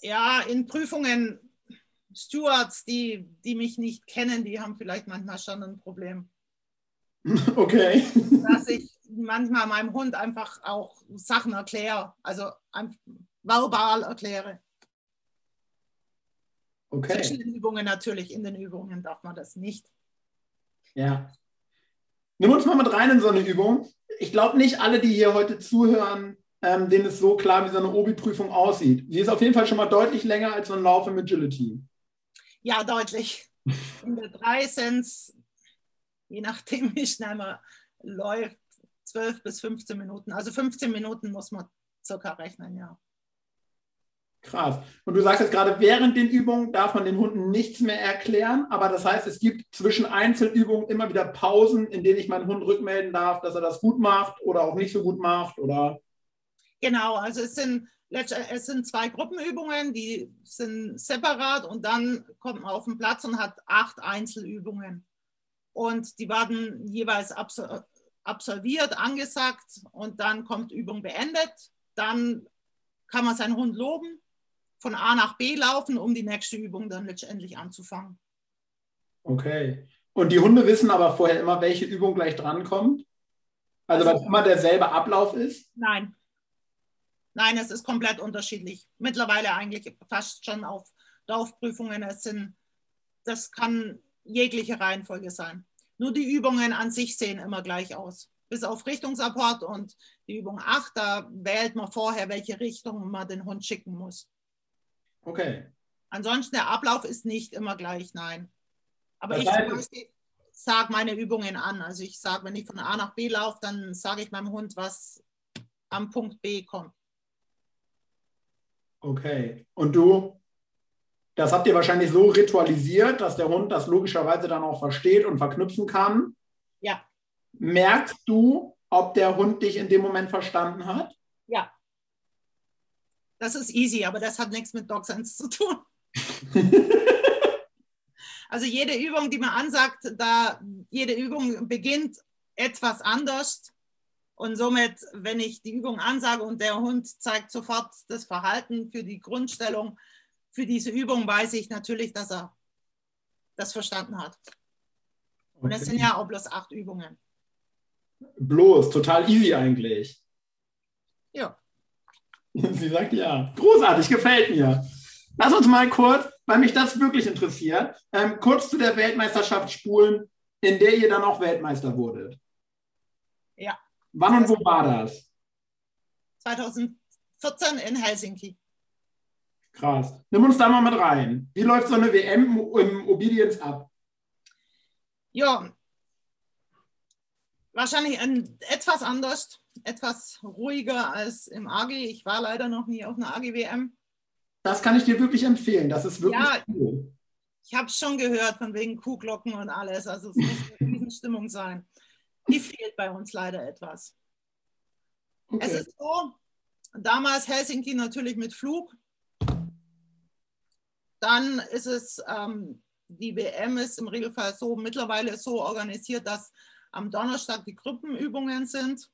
ja, in Prüfungen, Stewards, die, die mich nicht kennen, die haben vielleicht manchmal schon ein Problem. Okay. Dass ich manchmal meinem Hund einfach auch Sachen erkläre, also verbal erkläre. Okay. Zwischen den Übungen natürlich, in den Übungen darf man das nicht. Ja. Nimm uns mal mit rein in so eine Übung. Ich glaube nicht alle, die hier heute zuhören, ähm, denen ist so klar, wie so eine Obi-Prüfung aussieht. Sie ist auf jeden Fall schon mal deutlich länger als so ein Lauf im Agility. Ja, deutlich. In der 3 sind je nachdem, wie schnell man läuft, 12 bis 15 Minuten. Also 15 Minuten muss man circa rechnen, ja. Krass. Und du sagst jetzt gerade, während den Übungen darf man den Hunden nichts mehr erklären, aber das heißt, es gibt zwischen Einzelübungen immer wieder Pausen, in denen ich meinen Hund rückmelden darf, dass er das gut macht oder auch nicht so gut macht, oder? Genau, also es sind, es sind zwei Gruppenübungen, die sind separat und dann kommt man auf den Platz und hat acht Einzelübungen. Und die werden jeweils absolviert, angesagt und dann kommt Übung beendet. Dann kann man seinen Hund loben von A nach B laufen, um die nächste Übung dann letztendlich anzufangen. Okay. Und die Hunde wissen aber vorher immer, welche Übung gleich drankommt? Also, also weil immer derselbe Ablauf ist? Nein. Nein, es ist komplett unterschiedlich. Mittlerweile eigentlich fast schon auf Laufprüfungen. Es sind, das kann jegliche Reihenfolge sein. Nur die Übungen an sich sehen immer gleich aus. Bis auf Richtungsapport und die Übung 8, da wählt man vorher, welche Richtung man den Hund schicken muss. Okay. Ansonsten der Ablauf ist nicht immer gleich, nein. Aber das ich sage meine Übungen an. Also ich sage, wenn ich von A nach B laufe, dann sage ich meinem Hund, was am Punkt B kommt. Okay. Und du, das habt ihr wahrscheinlich so ritualisiert, dass der Hund das logischerweise dann auch versteht und verknüpfen kann. Ja. Merkst du, ob der Hund dich in dem Moment verstanden hat? Ja. Das ist easy, aber das hat nichts mit Dog Sense zu tun. Also jede Übung, die man ansagt, da jede Übung beginnt etwas anders. Und somit, wenn ich die Übung ansage und der Hund zeigt sofort das Verhalten für die Grundstellung, für diese Übung, weiß ich natürlich, dass er das verstanden hat. Und es sind ja auch bloß acht Übungen. Bloß, total easy eigentlich. Ja. Sie sagt ja. Großartig, gefällt mir. Lass uns mal kurz, weil mich das wirklich interessiert, ähm, kurz zu der Weltmeisterschaft spulen, in der ihr dann auch Weltmeister wurdet. Ja. Wann und wo war das? 2014 in Helsinki. Krass. Nimm uns da mal mit rein. Wie läuft so eine WM im Obedience ab? Ja, wahrscheinlich ein, etwas anders, etwas ruhiger als im AG. Ich war leider noch nie auf einer AG-WM. Das kann ich dir wirklich empfehlen. Das ist wirklich Ja. cool. Ich habe es schon gehört, von wegen Kuhglocken und alles. Also es muss eine Riesenstimmung sein. Die fehlt bei uns leider etwas. Es Okay. ist so, damals Helsinki natürlich mit Flug. Dann ist es, ähm, die WM ist im Regelfall so mittlerweile so organisiert, dass am Donnerstag die Gruppenübungen sind.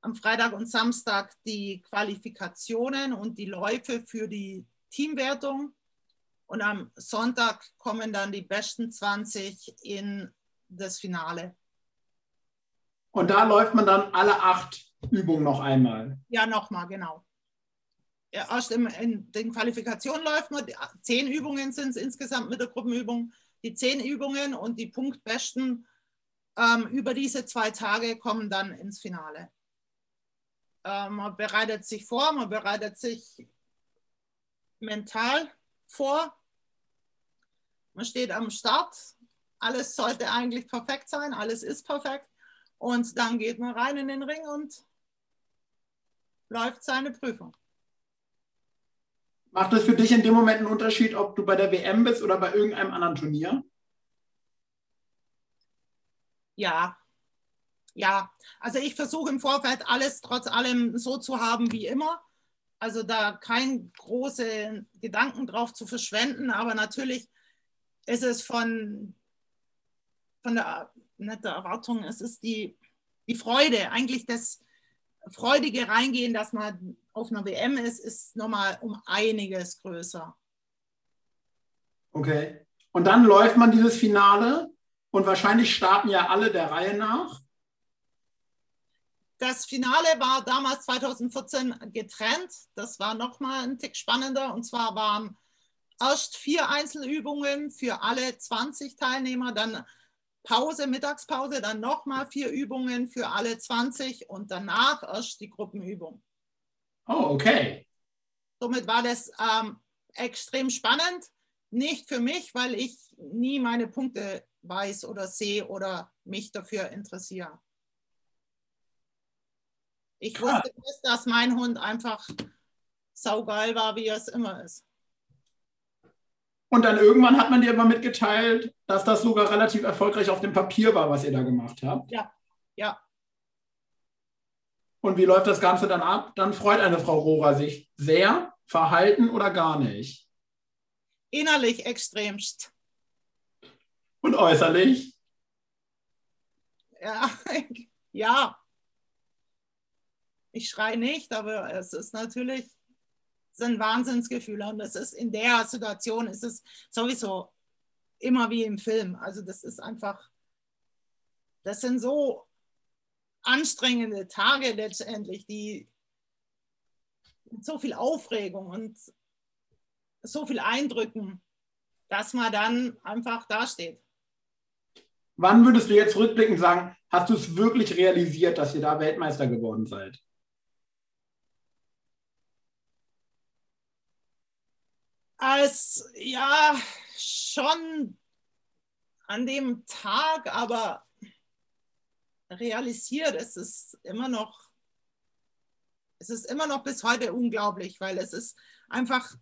Am Freitag und Samstag die Qualifikationen und die Läufe für die Teamwertung. Und am Sonntag kommen dann die besten 20 in das Finale. Und da läuft man dann alle acht Übungen noch einmal. Ja, nochmal, genau. Erst im, in den Qualifikationen läuft man, zehn Übungen sind es insgesamt mit der Gruppenübung, die zehn Übungen und die Punktbesten ähm, über diese zwei Tage kommen dann ins Finale. Äh, man bereitet sich vor, man bereitet sich mental vor. Man steht am Start. Alles sollte eigentlich perfekt sein, alles ist perfekt. Und dann geht man rein in den Ring und läuft seine Prüfung. Macht es für dich in dem Moment einen Unterschied, ob du bei der WM bist oder bei irgendeinem anderen Turnier? Ja, ja. Also ich versuche im Vorfeld alles trotz allem so zu haben wie immer. Also da kein große Gedanken drauf zu verschwenden, aber natürlich ist es von, von der, nicht Erwartung, es ist die, die Freude, eigentlich das freudige Reingehen, dass man auf einer WM ist, ist nochmal um einiges größer. Okay. Und dann läuft man dieses Finale und wahrscheinlich starten ja alle der Reihe nach. Das Finale war damals 2014 getrennt. Das war nochmal ein Tick spannender. Und zwar waren erst vier Einzelübungen für alle 20 Teilnehmer, dann Pause, Mittagspause, dann nochmal vier Übungen für alle 20 und danach erst die Gruppenübung. Oh, okay. Somit war das ähm, extrem spannend. Nicht für mich, weil ich nie meine Punkte weiß oder sehe oder mich dafür interessiere. Ich Krass. wusste bloß, dass mein Hund einfach saugeil war, wie er es immer ist. Und dann irgendwann hat man dir immer mitgeteilt, dass das sogar relativ erfolgreich auf dem Papier war, was ihr da gemacht habt. Ja, Und wie läuft das Ganze dann ab? Dann freut eine Frau Rohrer sich sehr, verhalten oder gar nicht. innerlich extremst. Und äußerlich? Ja, ja. Ich schreie nicht, aber es ist natürlich sind Wahnsinnsgefühle und es ist in der Situation ist es sowieso immer wie im Film. Also das ist einfach, das sind so anstrengende Tage letztendlich, die mit so viel Aufregung und so viel Eindrücken, dass man dann einfach dasteht. Wann würdest du jetzt rückblickend sagen, hast du es wirklich realisiert, dass ihr da Weltmeister geworden seid? Als ja schon an dem Tag, aber realisiert, es ist immer noch, es ist immer noch bis heute unglaublich, weil es ist einfach,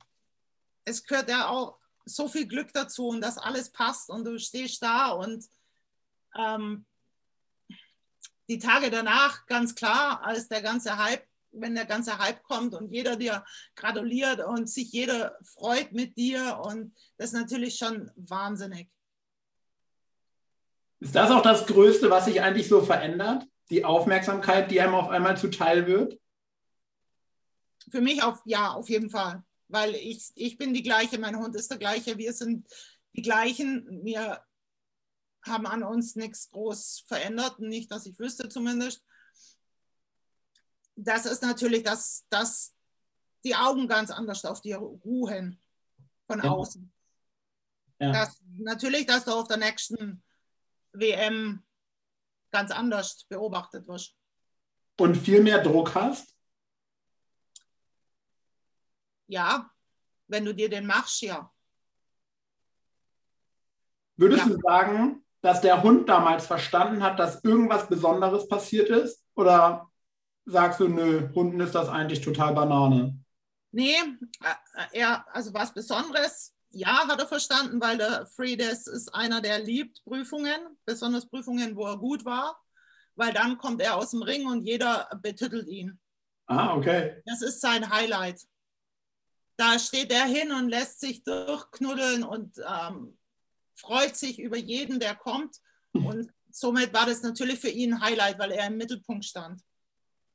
es gehört ja auch so viel Glück dazu und dass alles passt und du stehst da und ähm, die Tage danach, ganz klar, als der ganze Hype wenn der ganze Hype kommt und jeder dir gratuliert und sich jeder freut mit dir. Und das ist natürlich schon wahnsinnig. Ist das auch das Größte, was sich eigentlich so verändert? Die Aufmerksamkeit, die einem auf einmal zuteil wird? Für mich auf, ja, auf jeden Fall. Weil ich, ich bin die gleiche, mein Hund ist der gleiche, wir sind die gleichen. Wir haben an uns nichts groß verändert, nicht, dass ich wüsste zumindest. Das ist natürlich, dass, dass die Augen ganz anders auf dir ruhen von ja. außen. Ja. Das, natürlich, dass du auf der nächsten WM ganz anders beobachtet wirst. Und viel mehr Druck hast? Ja, wenn du dir den machst, ja. Würdest ja. du sagen, dass der Hund damals verstanden hat, dass irgendwas Besonderes passiert ist? Oder sagst du, nö, Hunden ist das eigentlich total Banane? Nee, äh, er, also was Besonderes, ja, hat er verstanden, weil der Friedes ist einer, der liebt Prüfungen, besonders Prüfungen, wo er gut war, weil dann kommt er aus dem Ring und jeder betüttelt ihn. Ah, okay. Das ist sein Highlight. Da steht er hin und lässt sich durchknuddeln und ähm, freut sich über jeden, der kommt. Und somit war das natürlich für ihn ein Highlight, weil er im Mittelpunkt stand.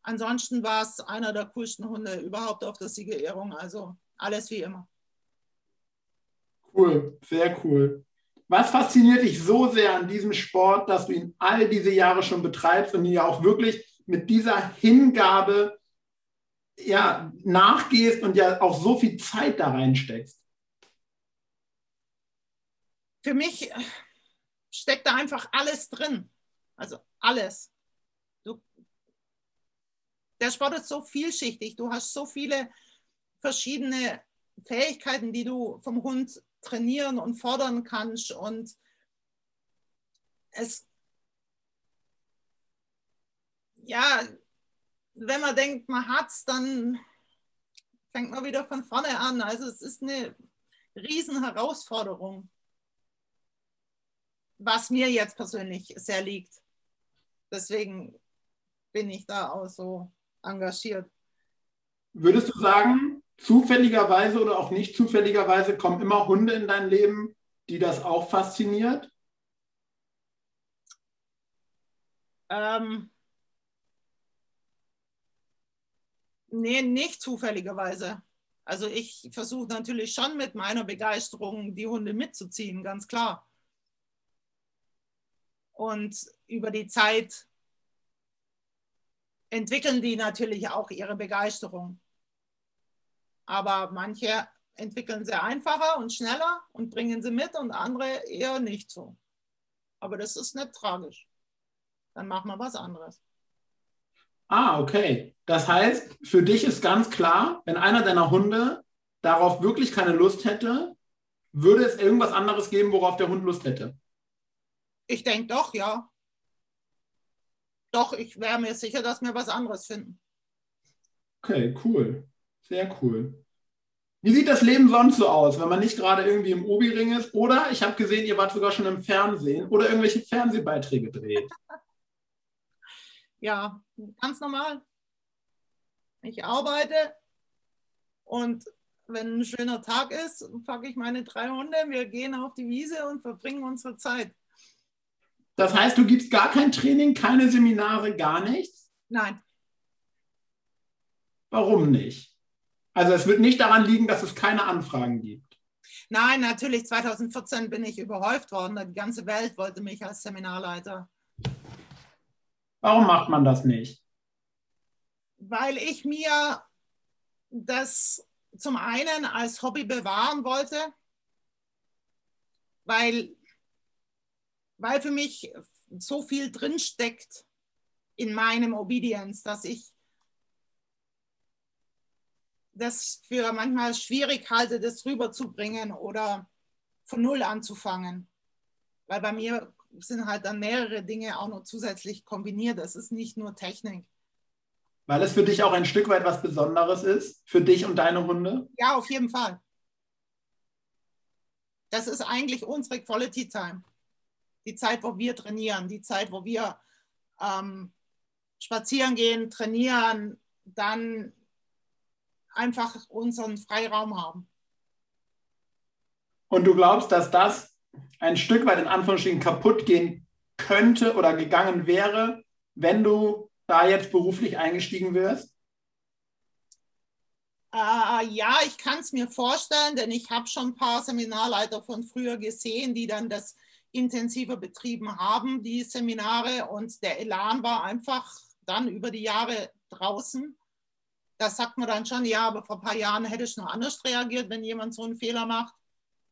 Ansonsten war es einer der coolsten Hunde überhaupt auf der Siegerehrung. Also alles wie immer. Cool, sehr cool. Was fasziniert dich so sehr an diesem Sport, dass du ihn all diese Jahre schon betreibst und ihn ja auch wirklich mit dieser Hingabe ja, nachgehst und ja auch so viel Zeit da reinsteckst? Für mich steckt da einfach alles drin. Also alles. Du, der Sport ist so vielschichtig. Du hast so viele verschiedene Fähigkeiten, die du vom Hund trainieren und fordern kannst. Und es, ja, wenn man denkt, man hat es, dann fängt man wieder von vorne an. Also es ist eine riesen Herausforderung was mir jetzt persönlich sehr liegt. Deswegen bin ich da auch so engagiert. Würdest du sagen, zufälligerweise oder auch nicht zufälligerweise kommen immer Hunde in dein Leben, die das auch fasziniert? Ähm, nee, nicht zufälligerweise. Also ich versuche natürlich schon mit meiner Begeisterung die Hunde mitzuziehen, ganz klar. Und über die Zeit entwickeln die natürlich auch ihre Begeisterung. Aber manche entwickeln sie einfacher und schneller und bringen sie mit und andere eher nicht so. Aber das ist nicht tragisch. Dann machen wir was anderes. Ah, okay. Das heißt, für dich ist ganz klar, wenn einer deiner Hunde darauf wirklich keine Lust hätte, würde es irgendwas anderes geben, worauf der Hund Lust hätte. Ich denke doch, ja. Doch, ich wäre mir sicher, dass wir was anderes finden. Okay, cool. Sehr cool. Wie sieht das Leben sonst so aus, wenn man nicht gerade irgendwie im Obi-Ring ist? Oder ich habe gesehen, ihr wart sogar schon im Fernsehen oder irgendwelche Fernsehbeiträge dreht. ja, ganz normal. Ich arbeite und wenn ein schöner Tag ist, packe ich meine drei Hunde, wir gehen auf die Wiese und verbringen unsere Zeit. Das heißt, du gibst gar kein Training, keine Seminare, gar nichts? Nein. Warum nicht? Also es wird nicht daran liegen, dass es keine Anfragen gibt. Nein, natürlich. 2014 bin ich überhäuft worden. Die ganze Welt wollte mich als Seminarleiter. Warum macht man das nicht? Weil ich mir das zum einen als Hobby bewahren wollte, weil weil für mich so viel drinsteckt in meinem Obedience, dass ich das für manchmal schwierig halte, das rüberzubringen oder von Null anzufangen. Weil bei mir sind halt dann mehrere Dinge auch noch zusätzlich kombiniert. Das ist nicht nur Technik. Weil es für dich auch ein Stück weit was Besonderes ist, für dich und deine Hunde? Ja, auf jeden Fall. Das ist eigentlich unsere Quality Time die Zeit, wo wir trainieren, die Zeit, wo wir ähm, spazieren gehen, trainieren, dann einfach unseren Freiraum haben. Und du glaubst, dass das ein Stück weit in Anführungsstrichen kaputt gehen könnte oder gegangen wäre, wenn du da jetzt beruflich eingestiegen wärst? Äh, ja, ich kann es mir vorstellen, denn ich habe schon ein paar Seminarleiter von früher gesehen, die dann das intensiver betrieben haben, die Seminare. Und der Elan war einfach dann über die Jahre draußen. Da sagt man dann schon, ja, aber vor ein paar Jahren hätte ich noch anders reagiert, wenn jemand so einen Fehler macht.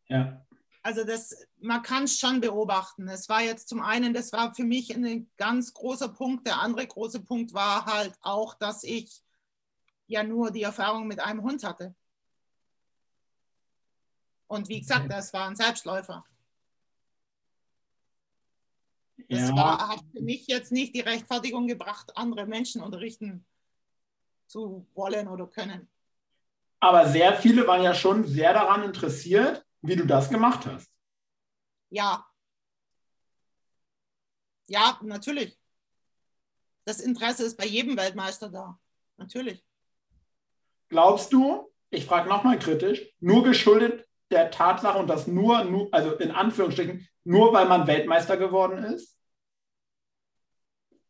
Ja. Also das, man kann es schon beobachten. Es war jetzt zum einen, das war für mich ein ganz großer Punkt. Der andere große Punkt war halt auch, dass ich ja nur die Erfahrung mit einem Hund hatte. Und wie gesagt, das war ein Selbstläufer. Das ja. war, hat für mich jetzt nicht die Rechtfertigung gebracht, andere Menschen unterrichten zu wollen oder können. Aber sehr viele waren ja schon sehr daran interessiert, wie du das gemacht hast. Ja. Ja, natürlich. Das Interesse ist bei jedem Weltmeister da. Natürlich. Glaubst du, ich frage nochmal kritisch, nur geschuldet der Tatsache und das nur, nur, also in Anführungsstrichen, nur weil man Weltmeister geworden ist?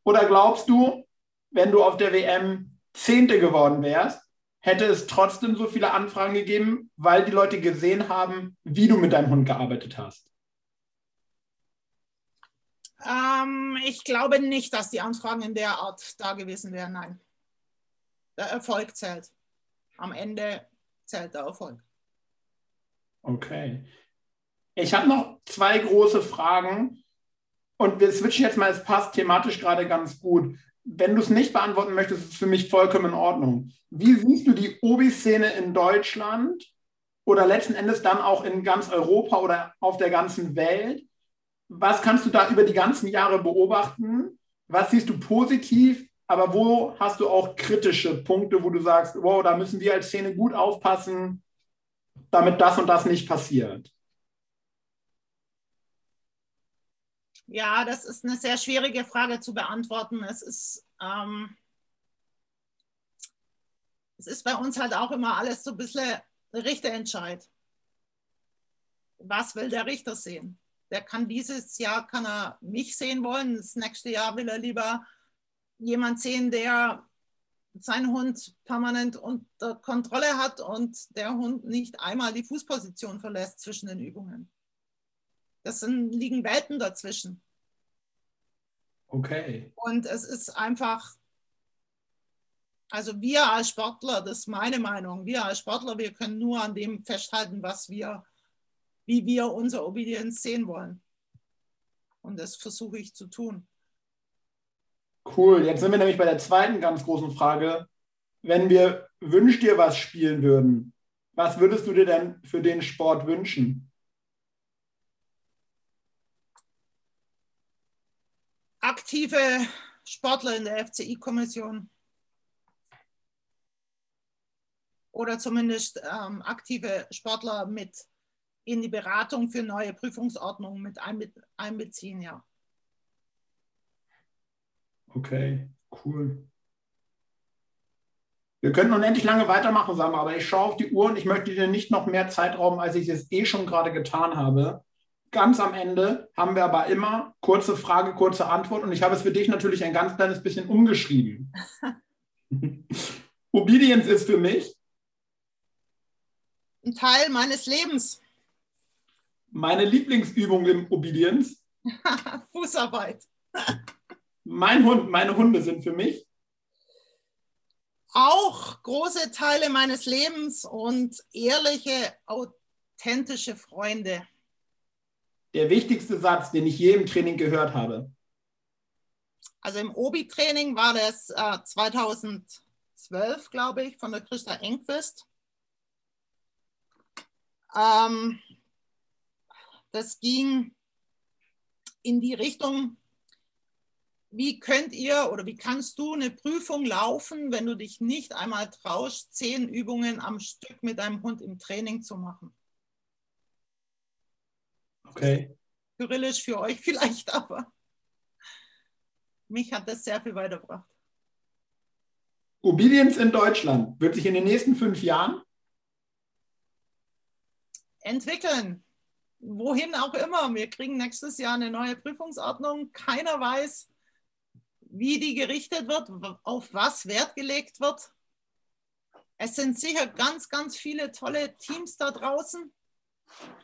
Oder glaubst du, wenn du auf der WM Zehnte geworden wärst, hätte es trotzdem so viele Anfragen gegeben, weil die Leute gesehen haben, wie du mit deinem Hund gearbeitet hast? Ähm, ich glaube nicht, dass die Anfragen in der Art da gewesen wären. Nein. Der Erfolg zählt. Am Ende zählt der Erfolg. Okay. Ich habe noch zwei große Fragen und wir switchen jetzt mal, es passt thematisch gerade ganz gut wenn du es nicht beantworten möchtest, ist es für mich vollkommen in Ordnung. Wie siehst du die Obi-Szene in Deutschland oder letzten Endes dann auch in ganz Europa oder auf der ganzen Welt? Was kannst du da über die ganzen Jahre beobachten? Was siehst du positiv? Aber wo hast du auch kritische Punkte, wo du sagst, wow, da müssen wir als Szene gut aufpassen, damit das und das nicht passiert? Ja, das ist eine sehr schwierige Frage zu beantworten. Es ist, ähm, es ist bei uns halt auch immer alles so ein bisschen Richterentscheid. Was will der Richter sehen? Der kann dieses Jahr kann er mich sehen wollen, das nächste Jahr will er lieber jemand sehen, der seinen Hund permanent unter Kontrolle hat und der Hund nicht einmal die Fußposition verlässt zwischen den Übungen. Das sind, liegen Welten dazwischen. Okay. Und es ist einfach, also wir als Sportler, das ist meine Meinung, wir als Sportler, wir können nur an dem festhalten, was wir, wie wir unsere Obedience sehen wollen. Und das versuche ich zu tun. Cool, jetzt sind wir nämlich bei der zweiten ganz großen Frage. Wenn wir Wünsch dir was spielen würden, was würdest du dir denn für den Sport wünschen? aktive Sportler in der FCI-Kommission oder zumindest ähm, aktive Sportler mit in die Beratung für neue Prüfungsordnungen mit einbeziehen, ja. Okay, cool. Wir können unendlich lange weitermachen, Samra, aber ich schaue auf die Uhr und ich möchte dir nicht noch mehr Zeit rauben, als ich es eh schon gerade getan habe. Ganz am Ende haben wir aber immer kurze Frage, kurze Antwort und ich habe es für dich natürlich ein ganz kleines bisschen umgeschrieben. Obedience ist für mich ein Teil meines Lebens. Meine Lieblingsübung im Obedience. Fußarbeit. mein Hund, meine Hunde sind für mich auch große Teile meines Lebens und ehrliche, authentische Freunde der wichtigste Satz, den ich je im Training gehört habe? Also im Obi-Training war das äh, 2012, glaube ich, von der Christa Engquist. Ähm, das ging in die Richtung, wie könnt ihr oder wie kannst du eine Prüfung laufen, wenn du dich nicht einmal traust, zehn Übungen am Stück mit deinem Hund im Training zu machen? Okay. Kyrillisch für euch vielleicht, aber mich hat das sehr viel weitergebracht. Obedience in Deutschland wird sich in den nächsten fünf Jahren entwickeln. Wohin auch immer. Wir kriegen nächstes Jahr eine neue Prüfungsordnung. Keiner weiß, wie die gerichtet wird, auf was Wert gelegt wird. Es sind sicher ganz, ganz viele tolle Teams da draußen,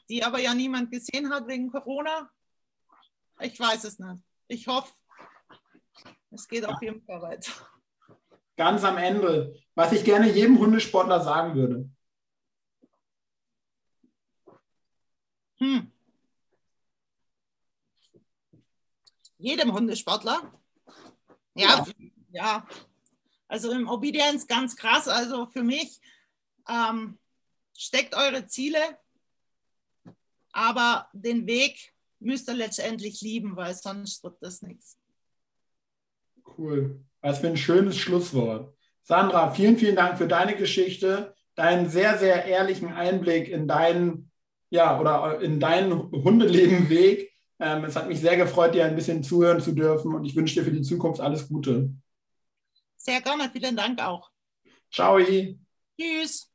die aber ja niemand gesehen hat wegen Corona. Ich weiß es nicht. Ich hoffe, es geht auf jeden Fall weiter. Ganz am Ende, was ich gerne jedem Hundesportler sagen würde. Hm. Jedem Hundesportler? Ja, ja, ja. Also im Obedience ganz krass. Also für mich ähm, steckt eure Ziele, aber den Weg müsst ihr letztendlich lieben, weil sonst wird das nichts. Cool. Was für ein schönes Schlusswort. Sandra, vielen, vielen Dank für deine Geschichte, deinen sehr, sehr ehrlichen Einblick in deinen, ja, oder in deinen Hundeleben-Weg. Ähm, es hat mich sehr gefreut, dir ein bisschen zuhören zu dürfen und ich wünsche dir für die Zukunft alles Gute. Sehr gerne, vielen Dank auch. Ciao. Tschüss.